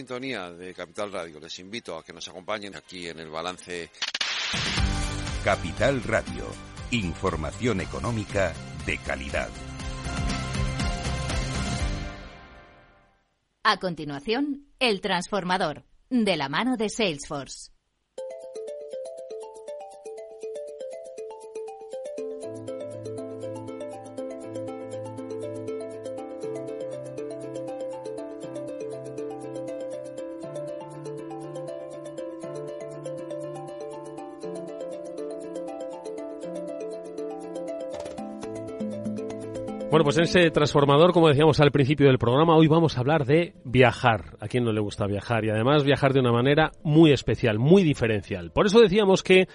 sintonía de Capital Radio. Les invito a que nos acompañen aquí en el balance. Capital Radio, información económica de calidad. A continuación, El Transformador, de la mano de Salesforce. Bueno, pues en ese transformador, como decíamos al principio del programa, hoy vamos a hablar de viajar. ¿A quién no le gusta viajar? Y además viajar de una manera muy especial, muy diferencial. Por eso decíamos que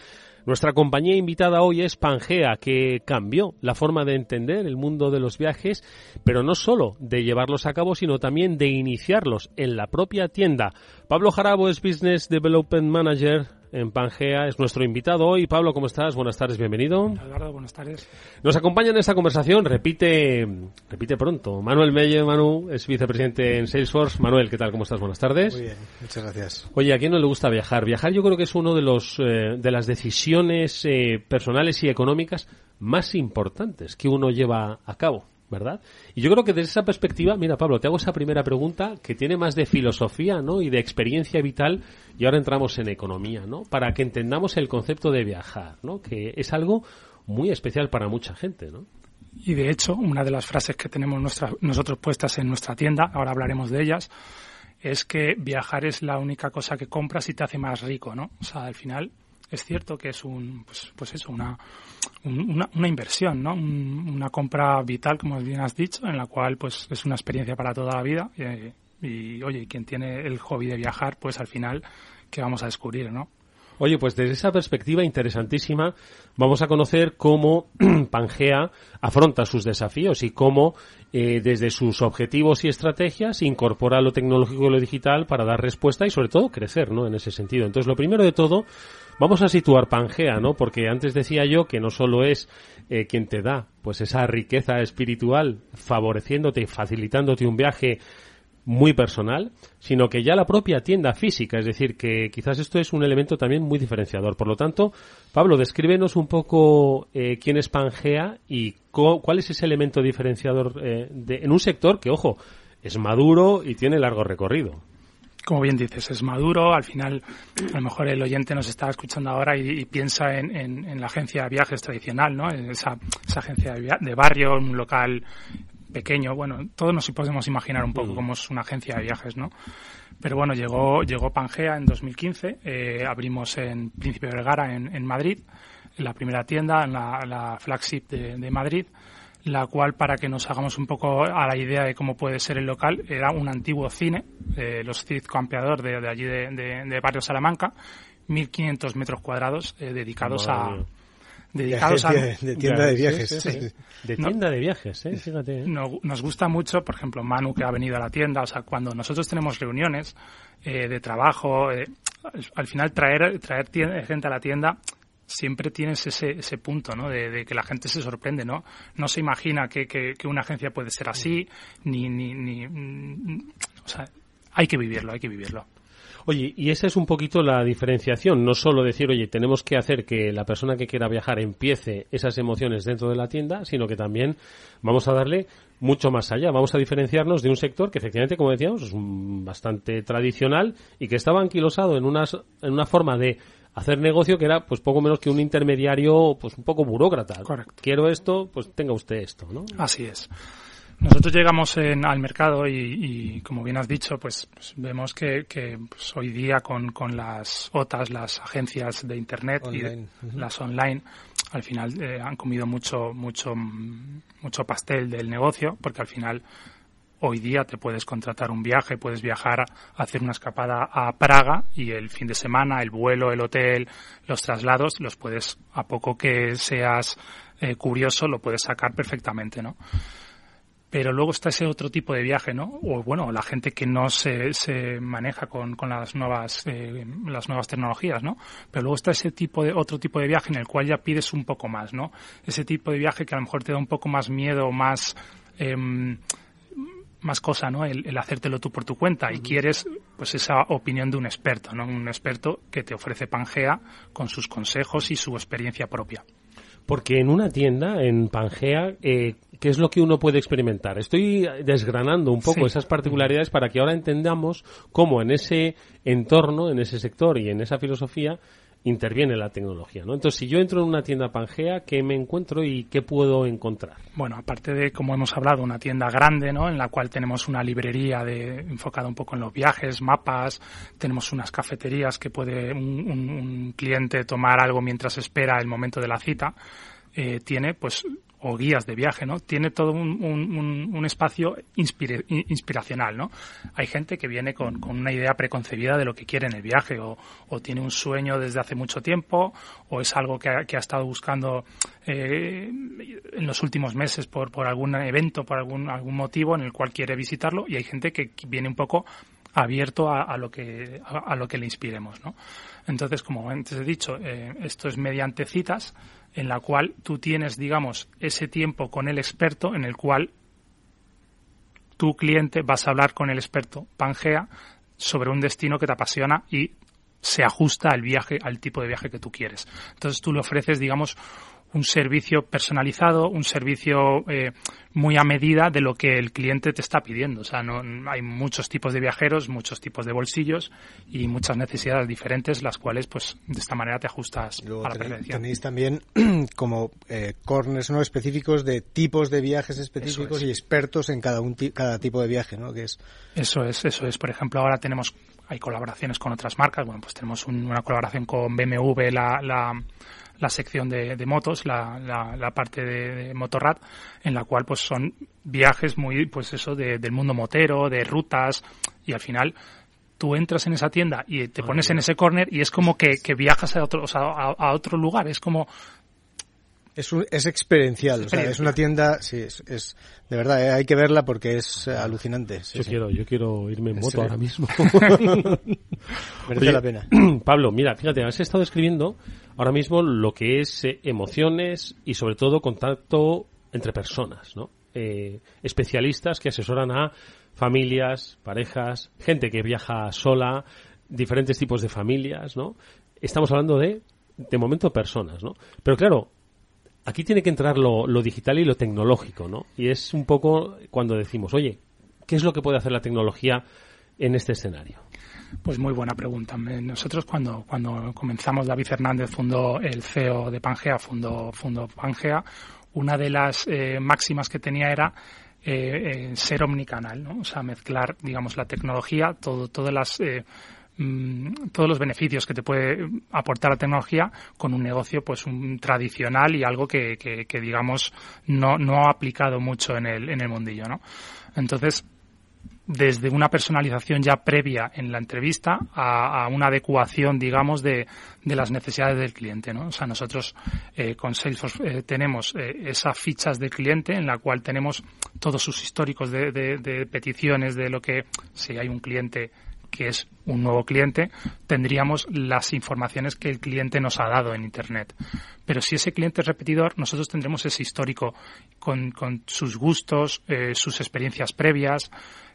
nuestra compañía invitada hoy es Pangea, que cambió la forma de entender el mundo de los viajes, pero no solo de llevarlos a cabo, sino también de iniciarlos en la propia tienda. Pablo Jarabo es Business Development Manager en Pangea, es nuestro invitado hoy. Pablo, ¿cómo estás? Buenas tardes, bienvenido. Eduardo, buenas tardes. Nos acompaña en esta conversación, repite, repite pronto, Manuel Melle, Manu, es vicepresidente en Salesforce. Manuel, ¿qué tal? ¿Cómo estás? Buenas tardes. Muy bien, muchas gracias. Oye, ¿a quién no le gusta viajar? Viajar yo creo que es uno de los eh, de las decisiones eh, personales y económicas más importantes que uno lleva a cabo, ¿verdad? Y yo creo que desde esa perspectiva, mira Pablo, te hago esa primera pregunta que tiene más de filosofía, ¿no? Y de experiencia vital y ahora entramos en economía, ¿no? Para que entendamos el concepto de viajar, ¿no? Que es algo muy especial para mucha gente, ¿no? Y de hecho, una de las frases que tenemos nuestra- nosotros puestas en nuestra tienda, ahora hablaremos de ellas, es que viajar es la única cosa que compras y te hace más rico, ¿no? O sea, al final es cierto que es un, pues, pues eso, una, un- una, inversión, ¿no? Un- una compra vital, como bien has dicho, en la cual pues es una experiencia para toda la vida. eh, y, oye, quien tiene el hobby de viajar, pues al final, ¿qué vamos a descubrir, no? Oye, pues desde esa perspectiva interesantísima vamos a conocer cómo *clears throat* Pangea afronta sus desafíos y cómo eh, desde sus objetivos y estrategias incorpora lo tecnológico y lo digital para dar respuesta y sobre todo crecer, ¿no? En ese sentido. Entonces, lo primero de todo, vamos a situar Pangea, ¿no? Porque antes decía yo que no solo es eh, quien te da pues esa riqueza espiritual favoreciéndote y facilitándote un viaje muy personal, sino que ya la propia tienda física, es decir, que quizás esto es un elemento también muy diferenciador. Por lo tanto, Pablo, descríbenos un poco eh, quién es Pangea y cuál es ese elemento diferenciador eh, de, en un sector que, ojo, es maduro y tiene largo recorrido como bien dices, es maduro. Al final, a lo mejor el oyente nos está escuchando ahora y, piensa en, la agencia de viajes tradicional, ¿no? Esa, esa agencia de, de, barrio, un local pequeño. Bueno, todos nos podemos imaginar un poco cómo es una agencia de viajes, ¿no? Pero bueno, llegó, llegó Pangea en 2015. Eh, abrimos en Príncipe Vergara, en, en Madrid, en la primera tienda, en la, flagship de, de Madrid la cual, para que nos hagamos un poco a la idea de cómo puede ser el local, era un antiguo cine, eh, los Cid Campeador de, de allí de, de, Barrio Salamanca, 1.500 metros cuadrados eh, dedicados a... Dedicados a... De tienda de viajes. De tienda de viajes, ¿eh? Fíjate. ¿eh? Nos, gusta mucho, por ejemplo, Manu que ha venido a la tienda, o sea, cuando nosotros tenemos reuniones eh, de trabajo, al final traer, traer gente a la tienda siempre tienes ese, ese punto, ¿no? De, que la gente se sorprende, ¿no? No se imagina que, que, una agencia puede ser así, ni, ni, ni, mm, o sea, hay que vivirlo, hay que vivirlo. Oye, y esa es un poquito la diferenciación, no solo decir, oye, tenemos que hacer que la persona que quiera viajar empiece esas emociones dentro de la tienda, sino que también vamos a darle mucho más allá. Vamos a diferenciarnos de un sector que efectivamente, como decíamos, es bastante tradicional y que estaba anquilosado en, unas, en una forma de hacer negocio que era pues poco menos que un intermediario pues un poco burócrata. Correcto. Quiero esto, pues tenga usted esto, ¿no? Así es. Nosotros llegamos al mercado y, como bien has dicho, pues, pues vemos que, que pues, hoy día con, con, las OTAs, las agencias de Internet y las online, al final eh, han comido mucho, mucho, mucho pastel del negocio, porque al final Hoy día te puedes contratar un viaje, puedes viajar a hacer una escapada a Praga y el fin de semana, el vuelo, el hotel, los traslados, los puedes, a poco que seas eh, curioso, lo puedes sacar perfectamente, ¿no? Pero luego está ese otro tipo de viaje, ¿no? O bueno, la gente que no se, se maneja con, con las nuevas eh, las nuevas tecnologías, ¿no? Pero luego está ese tipo de otro tipo de viaje en el cual ya pides un poco más, ¿no? Ese tipo de viaje que a lo mejor te da un poco más miedo, más eh, más cosa, ¿no? El, hacértelo tú por tu cuenta y quieres, pues, esa opinión de un experto, ¿no? Un experto que te ofrece Pangea con sus consejos y su experiencia propia. Porque en una tienda, en Pangea, eh, ¿qué es lo que uno puede experimentar? Estoy desgranando un poco esas particularidades para que ahora entendamos cómo en ese entorno, en ese sector y en esa filosofía interviene la tecnología, ¿no? Entonces, si yo entro en una tienda Pangea, ¿qué me encuentro y qué puedo encontrar? Bueno, aparte de, como hemos hablado, una tienda grande, ¿no? En la cual tenemos una librería de, enfocada un poco en los viajes, mapas, tenemos unas cafeterías que puede un, cliente tomar algo mientras espera el momento de la cita. Eh, tiene pues o guías de viaje, ¿no? Tiene todo un, un, espacio inspiracional, ¿no? Hay gente que viene con, con, una idea preconcebida de lo que quiere en el viaje o, o, tiene un sueño desde hace mucho tiempo o es algo que ha, que ha estado buscando eh, en los últimos meses por, por algún evento, por algún, algún motivo en el cual quiere visitarlo y hay gente que viene un poco abierto a, a lo que a, a, lo que le inspiremos, ¿no? Entonces, como antes he dicho, eh, esto es mediante citas en la cual tú tienes, digamos, ese tiempo con el experto en el cual tu cliente vas a hablar con el experto Pangea sobre un destino que te apasiona y se ajusta al viaje, al tipo de viaje que tú quieres. Entonces tú le ofreces, digamos, un servicio personalizado, un servicio eh, muy a medida de lo que el cliente te está pidiendo. O sea, no, hay muchos tipos de viajeros, muchos tipos de bolsillos y muchas necesidades diferentes, las cuales, pues, de esta manera te ajustas a la preferencia. Tenéis también *clears throat* como eh, corners no específicos de tipos de viajes específicos y expertos en cada un cada tipo de viaje, ¿no? Que es eso es, eso es. Por ejemplo, ahora tenemos hay colaboraciones con otras marcas. Bueno, pues tenemos una colaboración con BMW, la, la la sección de, de motos, la, la, parte de, Motorrad, en la cual pues son viajes muy, pues eso, de, del mundo motero, de rutas, y al final tú entras en esa tienda y te pones en ese corner y es como que, que viajas a otro, o sea, a, otro lugar, es como es, es experiencial, o sea, es una tienda, sí, es, es de verdad, eh, hay que verla porque es eh, alucinante. yo quiero, yo quiero irme en moto ahora mismo. *laughs* Merece la pena. *clears throat* Pablo, mira, fíjate, has estado escribiendo ahora mismo lo que es eh, emociones y sobre todo contacto entre personas, ¿no? eh, especialistas que asesoran a familias, parejas, gente que viaja sola, diferentes tipos de familias, ¿no? Estamos hablando de, de momento, personas, ¿no? Pero claro, aquí tiene que entrar lo, digital y lo tecnológico, ¿no? Y es un poco cuando decimos, oye, ¿qué es lo que puede hacer la tecnología en este escenario? Pues muy buena pregunta. Nosotros cuando, cuando comenzamos, David Fernández fundó el CEO de Pangea, fundó, fundó Pangea, una de las eh, máximas que tenía era eh, eh, ser omnicanal, ¿no? O sea, mezclar, digamos, la tecnología, todo, todas las, mm, todos los beneficios que te puede aportar la tecnología con un negocio, pues, un tradicional y algo que, que, digamos, no, no ha aplicado mucho en el, en el mundillo, ¿no? Entonces, desde una personalización ya previa en la entrevista a, una adecuación, digamos, de, de, las necesidades del cliente. ¿no? O sea, nosotros eh, con Salesforce eh, tenemos eh, esas fichas del cliente en la cual tenemos todos sus históricos de, de, peticiones de lo que, si hay un cliente que es un nuevo cliente, tendríamos las informaciones que el cliente nos ha dado en Internet. Pero si ese cliente es repetidor, nosotros tendremos ese histórico con, con sus gustos, sus experiencias previas,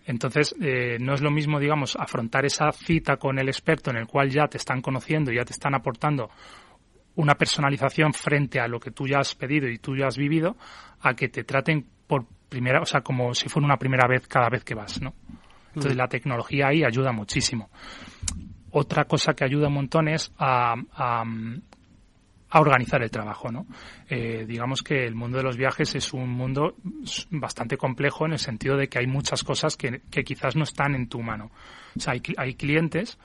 entonces, eh, no es lo mismo, digamos, afrontar esa cita con el experto en el cual ya te están conociendo, ya te están aportando una personalización frente a lo que tú ya has pedido y tú ya has vivido, a que te traten por primera, o sea, como si fuera una primera vez cada vez que vas, ¿no? Entonces, la tecnología ahí ayuda muchísimo. Otra cosa que ayuda un montón es a, organizar el trabajo, ¿no? Eh, digamos que el mundo de los viajes es un mundo bastante complejo en el sentido de que hay muchas cosas que, quizás no están en tu mano. O sea, hay, hay clientes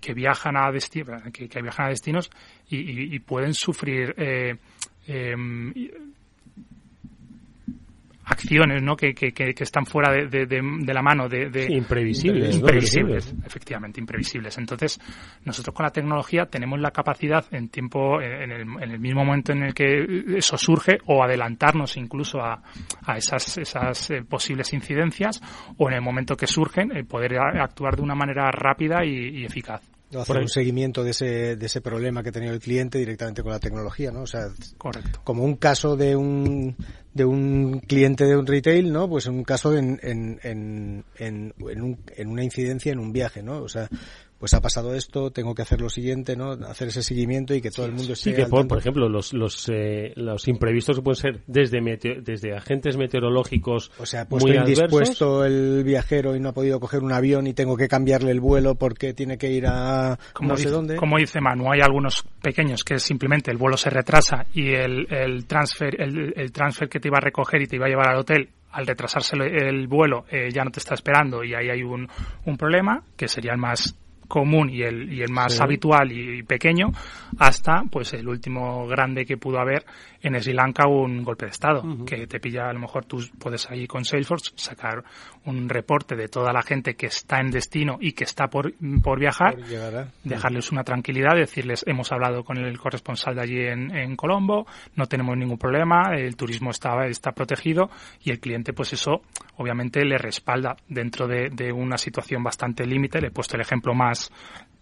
que viajan a, que, viajan a destinos y, pueden sufrir eh, em, acciones ¿no? que, que, que están fuera de, de, la mano de, de imprevisibles, imprevisibles efectivamente imprevisibles. Entonces nosotros con la tecnología tenemos la capacidad en tiempo en el, en el mismo momento en el que eso surge o adelantarnos incluso a, a esas esas eh, posibles incidencias o en el momento que surgen eh, poder actuar de una manera rápida y eficaz hacer un seguimiento de ese, de ese problema que ha tenido el cliente directamente con la tecnología, ¿no? O sea, Correcto. como un caso de un, de un cliente de un retail, ¿no? Pues un caso en, en, en, en, en una incidencia en un viaje, ¿no? O sea, pues ha pasado esto, tengo que hacer lo siguiente, ¿no? Hacer ese seguimiento y que todo el mundo esté Sí, que por, ejemplo, los, los, eh, los imprevistos que pueden ser desde desde agentes meteorológicos O sea, puesto indispuesto el viajero y no ha podido coger un avión y tengo que cambiarle el vuelo porque tiene que ir a como no sé dónde. Como dice Manu, hay algunos pequeños que simplemente el vuelo se retrasa y el, el transfer el, el transfer que te iba a recoger y te iba a llevar al hotel al retrasarse el, vuelo eh, ya no te está esperando y ahí hay un, un problema que sería el más común y el, y el más habitual y, pequeño, hasta pues el último grande que pudo haber en Sri Lanka un golpe de Estado, que te pilla, a lo mejor tú puedes ahí con Salesforce sacar un reporte de toda la gente que está en destino y que está por, por viajar, dejarles una tranquilidad, decirles hemos hablado con el corresponsal de allí en, en Colombo, no tenemos ningún problema, el turismo está, está protegido y el cliente pues eso obviamente le respalda dentro de, de una situación bastante límite, le he puesto el ejemplo más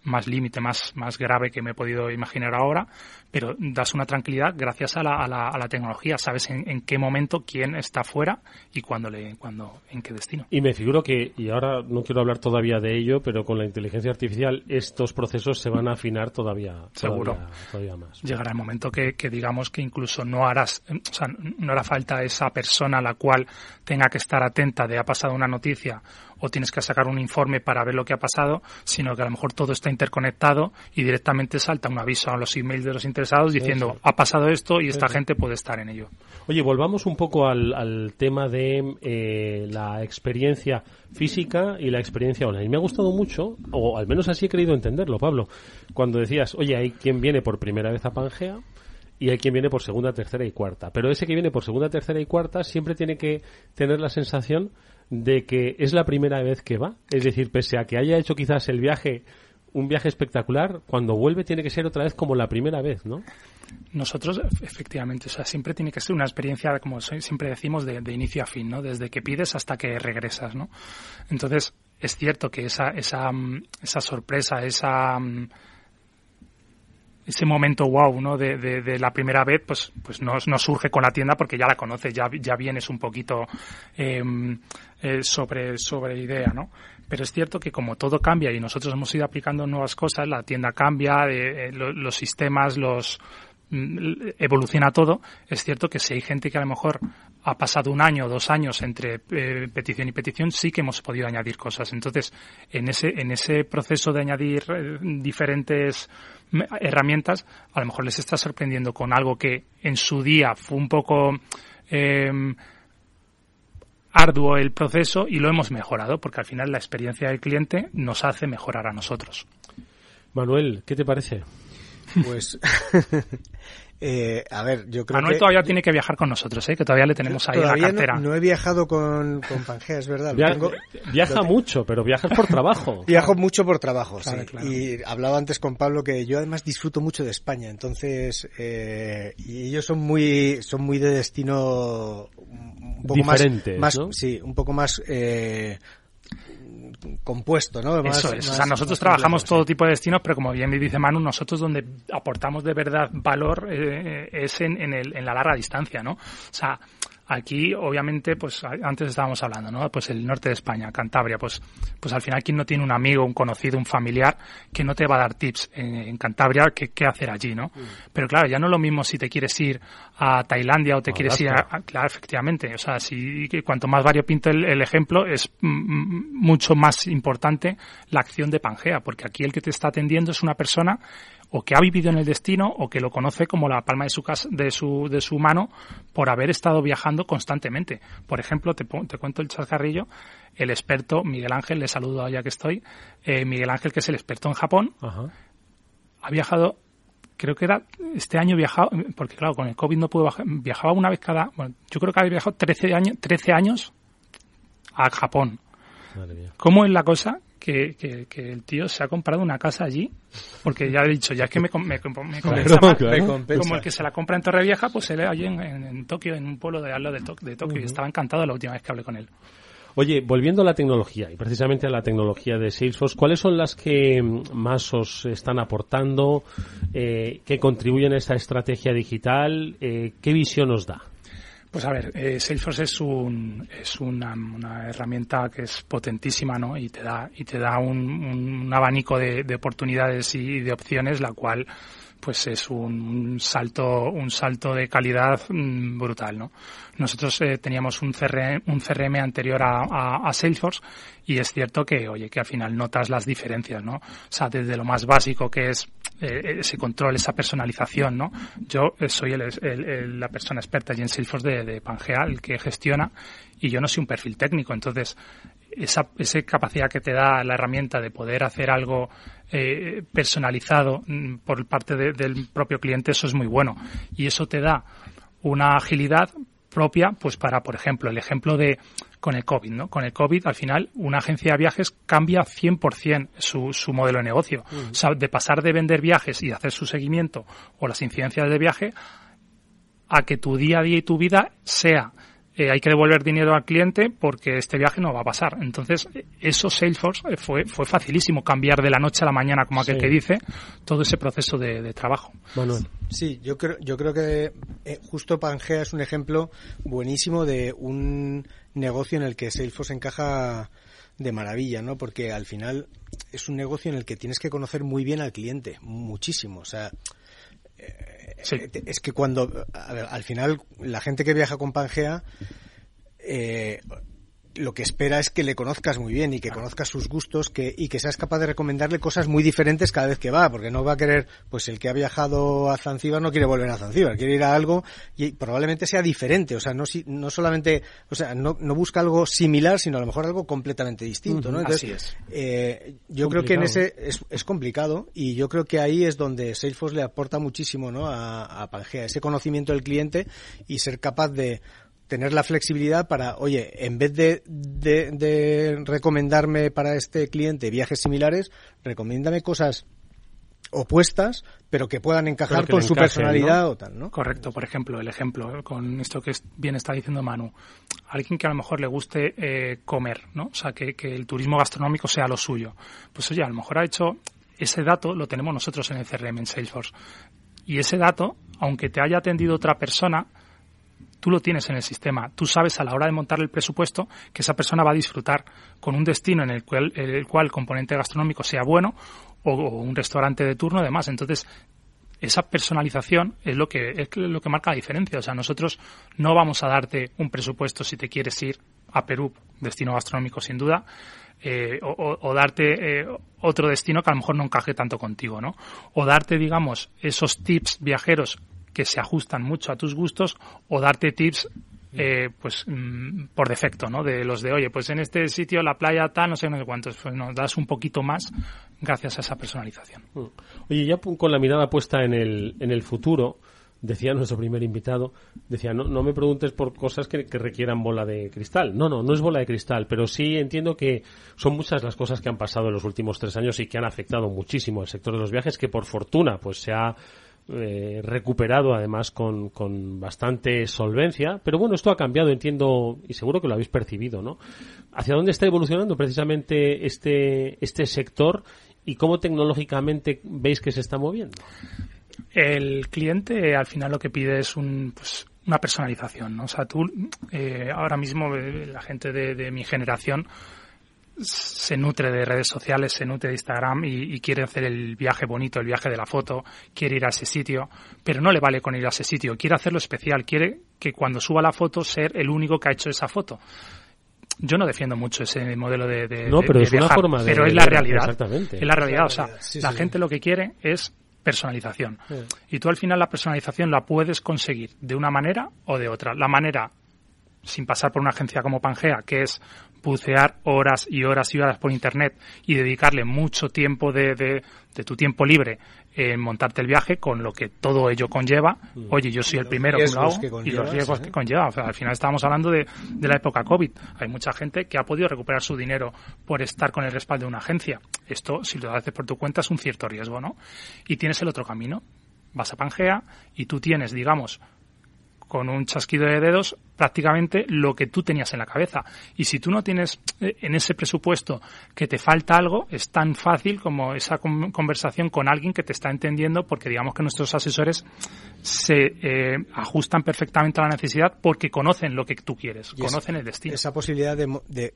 más límite, más, más grave que me he podido imaginar ahora, pero das una tranquilidad gracias a la, a la, a la tecnología. Sabes en, qué momento quién está fuera y cuándo le, cuándo, en qué destino. Y me figuro que, y ahora no quiero hablar todavía de ello, pero con la inteligencia artificial estos procesos se van a afinar todavía, Seguro. todavía, más. Llegará el momento que, que, digamos que incluso no harás, o sea, no hará falta esa persona a la cual tenga que estar atenta de ha pasado una noticia o tienes que sacar un informe para ver lo que ha pasado, sino que a lo mejor todo está interconectado y directamente salta un aviso a los emails de los interesados diciendo ha pasado esto y esta gente puede estar en ello. Oye, volvamos un poco al, tema de eh, la experiencia física y la experiencia online. Me ha gustado mucho, o al menos así he querido entenderlo, Pablo, cuando decías, oye, hay quien viene por primera vez a Pangea, y hay quien viene por segunda, tercera y cuarta. Pero ese que viene por segunda, tercera y cuarta siempre tiene que tener la sensación de que es la primera vez que va. Es decir, pese a que haya hecho quizás el viaje, un viaje espectacular, cuando vuelve tiene que ser otra vez como la primera vez, ¿no? Nosotros, efectivamente, o sea, siempre tiene que ser una experiencia, como siempre decimos, de, inicio a fin, ¿no? Desde que pides hasta que regresas, ¿no? Entonces, es cierto que esa, esa, esa sorpresa, esa, ese momento wow, ¿no? De, de, la primera vez, pues, pues no, no, surge con la tienda porque ya la conoces, ya, ya vienes un poquito em, eh, sobre, sobre idea, ¿no? Pero es cierto que como todo cambia y nosotros hemos ido aplicando nuevas cosas, la tienda cambia, eh, los sistemas, los, Mm, evoluciona todo, es cierto que si hay gente que a lo mejor ha pasado un año o dos años entre eh, petición y petición, sí que hemos podido añadir cosas. Entonces, en ese, en ese proceso de añadir eh, diferentes herramientas, a lo mejor les está sorprendiendo con algo que en su día fue un poco em, arduo el proceso y lo hemos mejorado, porque al final la experiencia del cliente nos hace mejorar a nosotros. Manuel, ¿qué te parece? *laughs* *laughs* Pues, eh, a ver, yo creo Manuel todavía tiene que viajar con nosotros, ¿eh? que todavía le tenemos ahí la cartera. No, he viajado con, con Pangea, es verdad. viaja mucho, pero viajas por trabajo. *laughs* Viajo mucho por trabajo, sí. Y hablaba antes con Pablo que yo además disfruto mucho de España, entonces, eh, y ellos son muy, son muy de destino un poco más, sí, un poco más eh, compuesto, ¿no? Eso es. o sea, nosotros trabajamos todo tipo de destinos, pero como bien me dice Manu, nosotros donde aportamos de verdad valor eh, es en, en, el, en la larga distancia, ¿no? O sea, Aquí, obviamente, pues antes estábamos hablando, ¿no? Pues el norte de España, Cantabria, pues, pues al final, ¿quién no tiene un amigo, un conocido, un familiar que no te va a dar tips en, Cantabria qué, qué hacer allí, ¿no? Mm. Pero claro, ya no es lo mismo si te quieres ir a Tailandia o te quieres ir a, Claro, efectivamente. O sea, si cuanto más variopinto el, el ejemplo, es mucho más importante la acción de Pangea, porque aquí el que te está atendiendo es una persona o que ha vivido en el destino o que lo conoce como la palma de su, casa, de su, de su mano por haber estado viajando constantemente. Por ejemplo, te, te cuento el chascarrillo, el experto Miguel Ángel, le saludo ya que estoy, eh, Miguel Ángel, que es el experto en Japón, ha viajado creo que era este año viajado, porque claro, con el COVID no pudo viajar, viajaba una vez cada, bueno, yo creo que había viajado 13 años, 13 años a Japón. ¿Cómo es la cosa? Que, que, el tío se ha comprado una casa allí, porque ya he dicho, ya es que me, me, compensa Como el que se la compra en Torrevieja, pues se lee allí en, Tokio, en un pueblo de al lado de, Tokio, y estaba encantado la última vez que hablé con él. Oye, volviendo a la tecnología, y precisamente a la tecnología de Salesforce, ¿cuáles son las que más os están aportando, eh, que contribuyen a esta estrategia digital? Eh, ¿Qué visión os da? Pues a ver, eh, Salesforce es un es una, una, herramienta que es potentísima, ¿no? Y te da y te da un, un abanico de, de, oportunidades y de opciones, la cual pues es un, salto un salto de calidad mm, brutal, ¿no? Nosotros eh, teníamos un CRM, un CRM anterior a, Salesforce y es cierto que, oye, que al final notas las diferencias, ¿no? O sea, desde lo más básico que es eh, ese control, esa personalización, ¿no? Yo eh, soy el, la persona experta allí en Salesforce de, de Pangea, el que gestiona, y yo no soy un perfil técnico, entonces esa, esa capacidad que te da la herramienta de poder hacer algo eh, personalizado mm, por parte del propio cliente, eso es muy bueno. Y eso te da una agilidad propia, pues para, por ejemplo, el ejemplo de con el COVID, ¿no? Con el COVID, al final, una agencia de viajes cambia 100% su, su modelo de negocio. O sea, de pasar de vender viajes y hacer su seguimiento o las incidencias de viaje a que tu día a día y tu vida sea eh, hay que devolver dinero al cliente porque este viaje no va a pasar. Entonces, eso Salesforce eh, fue, fue facilísimo cambiar de la noche a la mañana, como aquel que dice, todo ese proceso de, trabajo. Sí, yo creo, yo creo que eh, justo Pangea es un ejemplo buenísimo de un negocio en el que Salesforce encaja de maravilla, ¿no? Porque al final es un negocio en el que tienes que conocer muy bien al cliente, muchísimo. O sea, eh, es que cuando, al final, la gente que viaja con Pangea, eh, lo que espera es que le conozcas muy bien y que conozcas sus gustos que, y que seas capaz de recomendarle cosas muy diferentes cada vez que va, porque no va a querer, pues el que ha viajado a Zanzíbar no quiere volver a Zanzíbar, quiere ir a algo y probablemente sea diferente, o sea, no, no solamente, o sea, no, no busca algo similar, sino a lo mejor algo completamente distinto, ¿no? Entonces, Así es. Eh, yo creo que en ese es, es, complicado y yo creo que ahí es donde Salesforce le aporta muchísimo, ¿no? A, a Pangea, ese conocimiento del cliente y ser capaz de tener la flexibilidad para, oye, en vez de, de, recomendarme para este cliente viajes similares, recomiéndame cosas opuestas, pero que puedan encajar con su personalidad o tal, ¿no? Correcto, por ejemplo, el ejemplo con esto que bien está diciendo Manu, alguien que a lo mejor le guste eh, comer, ¿no? O sea, que, que, el turismo gastronómico sea lo suyo. Pues oye, a lo mejor ha hecho ese dato lo tenemos nosotros en el CRM, en Salesforce. Y ese dato, aunque te haya atendido otra persona, tú lo tienes en el sistema. Tú sabes a la hora de montar el presupuesto que esa persona va a disfrutar con un destino en el cual el, cual el componente gastronómico sea bueno o, un restaurante de turno, además. Entonces, esa personalización es lo que es lo que marca la diferencia. O sea, nosotros no vamos a darte un presupuesto si te quieres ir a Perú, destino gastronómico sin duda, eh, o, o, darte eh, otro destino que a lo mejor no encaje tanto contigo, ¿no? O darte, digamos, esos tips viajeros que se ajustan mucho a tus gustos, o darte tips eh, pues mm, por defecto, ¿no? De los de, oye, pues en este sitio la playa tal, no sé, no sé cuántos, pues nos das un poquito más gracias a esa personalización. Oye, ya con la mirada puesta en el, en el futuro, decía nuestro primer invitado, decía, no, no me preguntes por cosas que, que, requieran bola de cristal. No, no, no es bola de cristal, pero sí entiendo que son muchas las cosas que han pasado en los últimos tres años y que han afectado muchísimo al sector de los viajes, que por fortuna, pues se ha eh, recuperado además con, con, bastante solvencia, pero bueno, esto ha cambiado, entiendo, y seguro que lo habéis percibido, ¿no? ¿Hacia dónde está evolucionando precisamente este, este sector y cómo tecnológicamente veis que se está moviendo? El cliente al final lo que pide es un, pues, una personalización, ¿no? O sea, tú, eh, ahora mismo eh, la gente de, de mi generación, se nutre de redes sociales, se nutre de Instagram y, y, quiere hacer el viaje bonito, el viaje de la foto, quiere ir a ese sitio, pero no le vale con ir a ese sitio, quiere hacerlo especial, quiere que cuando suba la foto ser el único que ha hecho esa foto. Yo no defiendo mucho ese modelo de, de no, pero de es una viajar, forma de, pero es la realidad. Exactamente. Es la realidad, o sea, sí, la sí. gente lo que quiere es personalización. Sí. Y tú al final la personalización la puedes conseguir de una manera o de otra. La manera sin pasar por una agencia como Pangea, que es bucear horas y horas y horas por internet y dedicarle mucho tiempo de, de, de tu tiempo libre en montarte el viaje con lo que todo ello conlleva. Mm. Oye, yo soy el primero que lo hago y los riesgos ¿eh? que conlleva. O sea, al final estamos hablando de, de, la época COVID. Hay mucha gente que ha podido recuperar su dinero por estar con el respaldo de una agencia. Esto, si lo haces por tu cuenta, es un cierto riesgo, ¿no? Y tienes el otro camino. Vas a Pangea y tú tienes, digamos, con un chasquido de dedos prácticamente lo que tú tenías en la cabeza. Y si tú no tienes eh, en ese presupuesto que te falta algo, es tan fácil como esa conversación con alguien que te está entendiendo, porque digamos que nuestros asesores se eh, ajustan perfectamente a la necesidad porque conocen lo que tú quieres, y conocen el destino. Esa posibilidad de, de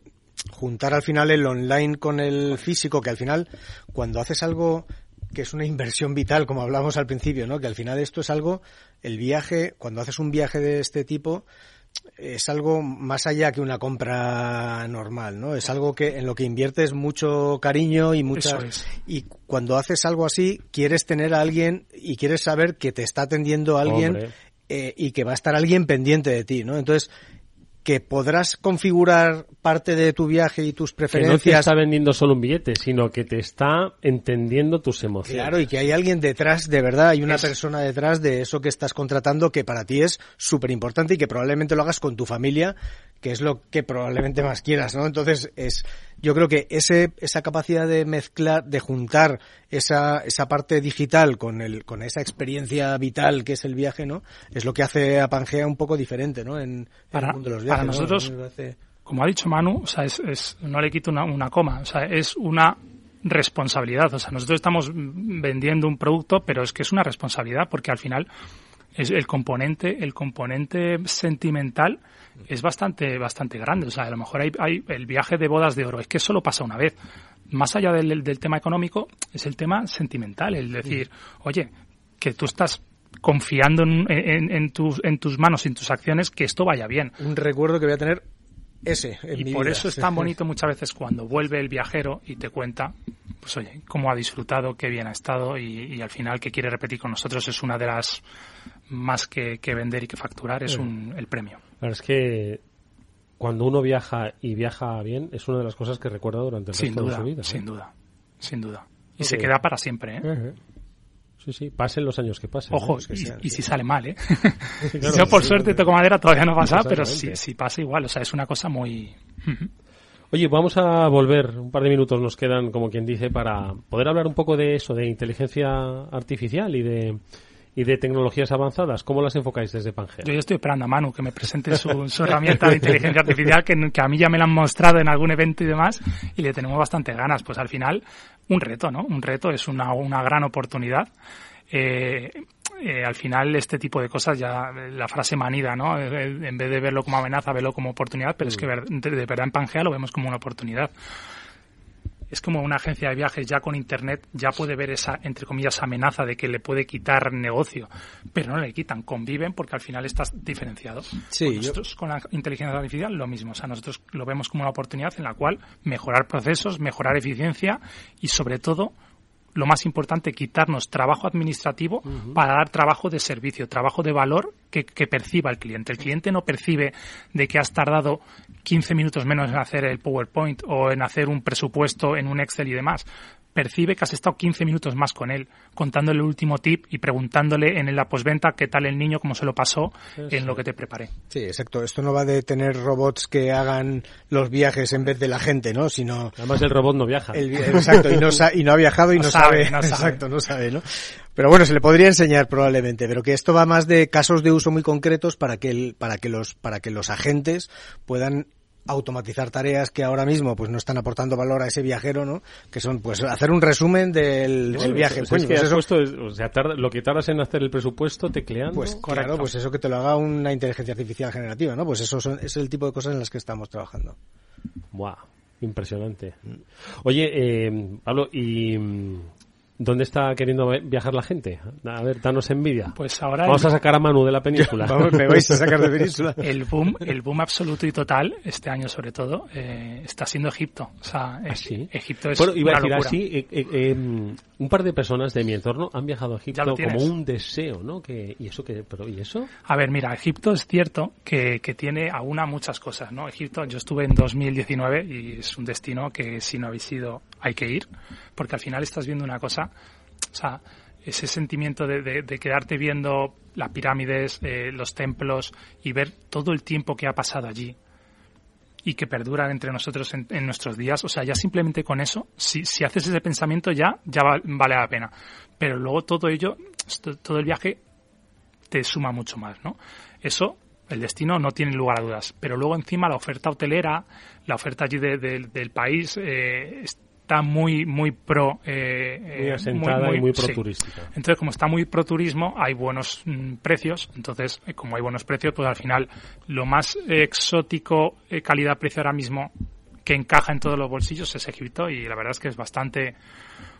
juntar al final el online con el físico, que al final cuando haces algo que es una inversión vital, como hablamos al principio, ¿no? Que al final esto es algo, el viaje, cuando haces un viaje de este tipo, es algo más allá que una compra normal, ¿no? Es algo que en lo que inviertes mucho cariño y mucha es. y cuando haces algo así quieres tener a alguien y quieres saber que te está atendiendo alguien eh, y que va a estar alguien pendiente de ti, ¿no? Entonces que podrás configurar parte de tu viaje y tus preferencias. Que no te está vendiendo solo un billete, sino que te está entendiendo tus emociones. Claro, y que hay alguien detrás, de verdad, hay una es... persona detrás de eso que estás contratando que para ti es súper importante y que probablemente lo hagas con tu familia, que es lo que probablemente más quieras, ¿no? Entonces, es, yo creo que ese, esa capacidad de mezclar, de juntar esa, esa parte digital con el, con esa experiencia vital que es el viaje, ¿no? Es lo que hace a Pangea un poco diferente, ¿no? En, para, en el mundo de los viajes. Para nosotros, ¿no? como ha dicho Manu, o sea, es, es, no le quito una, una coma, o sea, es una responsabilidad. O sea, nosotros estamos vendiendo un producto, pero es que es una responsabilidad porque al final es el componente, el componente sentimental es bastante, bastante grande. O sea, a lo mejor hay, hay el viaje de bodas de oro, es que solo pasa una vez. Más allá del, del tema económico, es el tema sentimental, el decir, oye, que tú estás confiando en, en, en, tus, en tus manos, en tus acciones, que esto vaya bien. Un recuerdo que voy a tener ese. En y mi por vida. eso es tan bonito muchas veces cuando vuelve el viajero y te cuenta, pues oye, cómo ha disfrutado, qué bien ha estado y, y al final que quiere repetir con nosotros es una de las más que, que vender y que facturar, es un, el premio. Claro, es que cuando uno viaja y viaja bien, es una de las cosas que recuerda durante el sin resto duda, de su vida. Sin duda, sin duda. Y okay. se queda para siempre, ¿eh? Uh -huh. Sí, sí, pasen los años que pasen. Ojo, ¿eh? y, sea, y, si sale mal, ¿eh? Sí, claro, *laughs* Yo, por suerte, toco madera, todavía no pasa, pero si, si pasa igual, o sea, es una cosa muy... Oye, vamos a volver, un par de minutos nos quedan, como quien dice, para poder hablar un poco de eso, de inteligencia artificial y de y de tecnologías avanzadas. ¿Cómo las enfocáis desde Pangea? Yo ya estoy esperando a Manu que me presente su, su herramienta de inteligencia artificial, que, que, a mí ya me la han mostrado en algún evento y demás, y le tenemos bastante ganas. Pues al final, un reto, ¿no? Un reto es una, una gran oportunidad. Eh, eh, al final este tipo de cosas ya la frase manida, ¿no? En vez de verlo como amenaza, verlo como oportunidad, pero es que de, de verdad en Pangea lo vemos como una oportunidad es como una agencia de viajes ya con internet ya puede ver esa entre comillas amenaza de que le puede quitar negocio pero no le quitan conviven porque al final estás diferenciado. Sí, nosotros con la inteligencia artificial lo mismo. O sea nosotros lo vemos como una oportunidad en la cual mejorar procesos mejorar eficiencia y sobre todo lo más importante, quitarnos trabajo administrativo uh -huh. para dar trabajo de servicio, trabajo de valor que, que, perciba el cliente. El cliente no percibe de que has tardado 15 minutos menos en hacer el PowerPoint o en hacer un presupuesto en un Excel y demás percibe que has estado 15 minutos más con él, contándole el último tip y preguntándole en la posventa qué tal el niño, cómo se lo pasó sí, en sí. lo que te preparé. Sí, exacto. Esto no va de tener robots que hagan los viajes en vez de la gente, ¿no? Sino... Además el robot no viaja. El, exacto, y no, y no, ha viajado y *laughs* no, no sabe, sabe. No sabe. Exacto, no sabe, ¿no? Pero bueno, se le podría enseñar probablemente, pero que esto va más de casos de uso muy concretos para que, el, para que, los, para que los agentes puedan automatizar tareas que ahora mismo pues no están aportando valor a ese viajero, ¿no? Que son pues hacer un resumen del, del viaje. Pues, pues, es que pues eso, puesto, o sea, tarda, lo que tardas en hacer el presupuesto tecleando. Pues correcto. claro, pues eso que te lo haga una inteligencia artificial generativa, ¿no? Pues eso son, es el tipo de cosas en las que estamos trabajando. Buah, impresionante. Oye, eh, Pablo, y ¿Dónde está queriendo viajar la gente? A ver, danos envidia. Pues ahora vamos el... a sacar a Manu de la península. *laughs* vamos, me vais a sacar de *laughs* península. el boom, el boom absoluto y total este año sobre todo eh, está siendo Egipto. O sea, ¿Ah, sí? Egipto es bueno, iba una a decir locura. así, eh, eh, un par de personas de mi entorno han viajado a Egipto como un deseo, ¿no? Que y eso que, pero y eso. A ver, mira, Egipto es cierto que, que tiene aún muchas cosas, ¿no? Egipto, yo estuve en 2019 y es un destino que si no habéis ido hay que ir, porque al final estás viendo una cosa o sea, ese sentimiento de, de, quedarte viendo las pirámides, eh, los templos y ver todo el tiempo que ha pasado allí y que perduran entre nosotros en, nuestros días. O sea, ya simplemente con eso, si, si haces ese pensamiento ya, ya va, vale la pena. Pero luego todo ello, todo el viaje te suma mucho más, ¿no? Eso el destino no tiene lugar a dudas. Pero luego encima la oferta hotelera, la oferta allí de, del país, eh, está muy muy pro eh, muy asentada muy, muy, y muy pro sí. turística entonces como está muy pro turismo hay buenos mm, precios. Entonces eh, como hay buenos precios pues al final lo más exótico eh, calidad precio ahora mismo que encaja en todos los bolsillos es Egipto y la verdad es que es bastante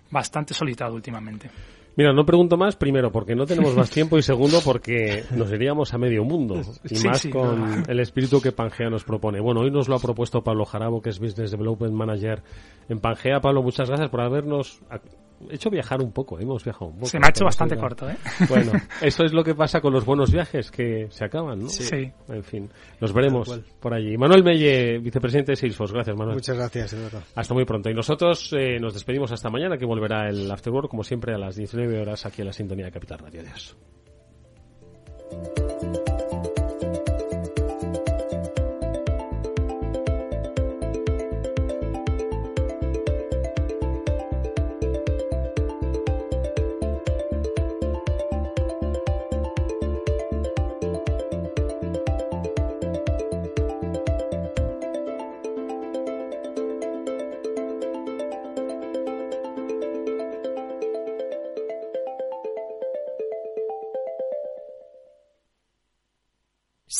bastante solicitado últimamente Mira, no pregunto más, primero, porque no tenemos más *laughs* tiempo y segundo, porque nos iríamos a medio mundo. Y sí, más sí, con no. el espíritu que Pangea nos propone. Bueno, hoy nos lo ha propuesto Pablo Jarabo, que es Business Development Manager en Pangea. Pablo, muchas gracias por habernos hecho viajar un poco. Hemos viajado un poco. Se me ha hecho bastante corto, ¿eh? *laughs* Bueno, eso es lo que pasa con los buenos viajes, que se acaban, ¿no? Sí. En fin, nos veremos por allí. Manuel Melle, vicepresidente de Salesforce. Gracias, Manuel. Muchas gracias, Eduardo. Hasta muy pronto. Y nosotros eh, nos despedimos hasta mañana, que volverá el Afterwork, como siempre, a las 19 horas aquí en la sintonía de Capital Radio. Adiós.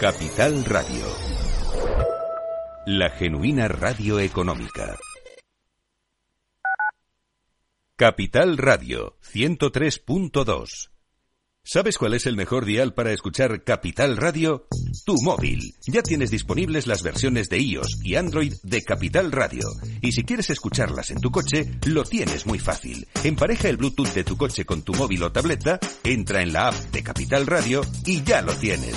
Capital Radio. La genuina radio económica. Capital Radio 103.2. ¿Sabes cuál es el mejor dial para escuchar Capital Radio? Tu móvil. Ya tienes disponibles las versiones de iOS y Android de Capital Radio. Y si quieres escucharlas en tu coche, lo tienes muy fácil. Empareja el Bluetooth de tu coche con tu móvil o tableta, entra en la app de Capital Radio y ya lo tienes.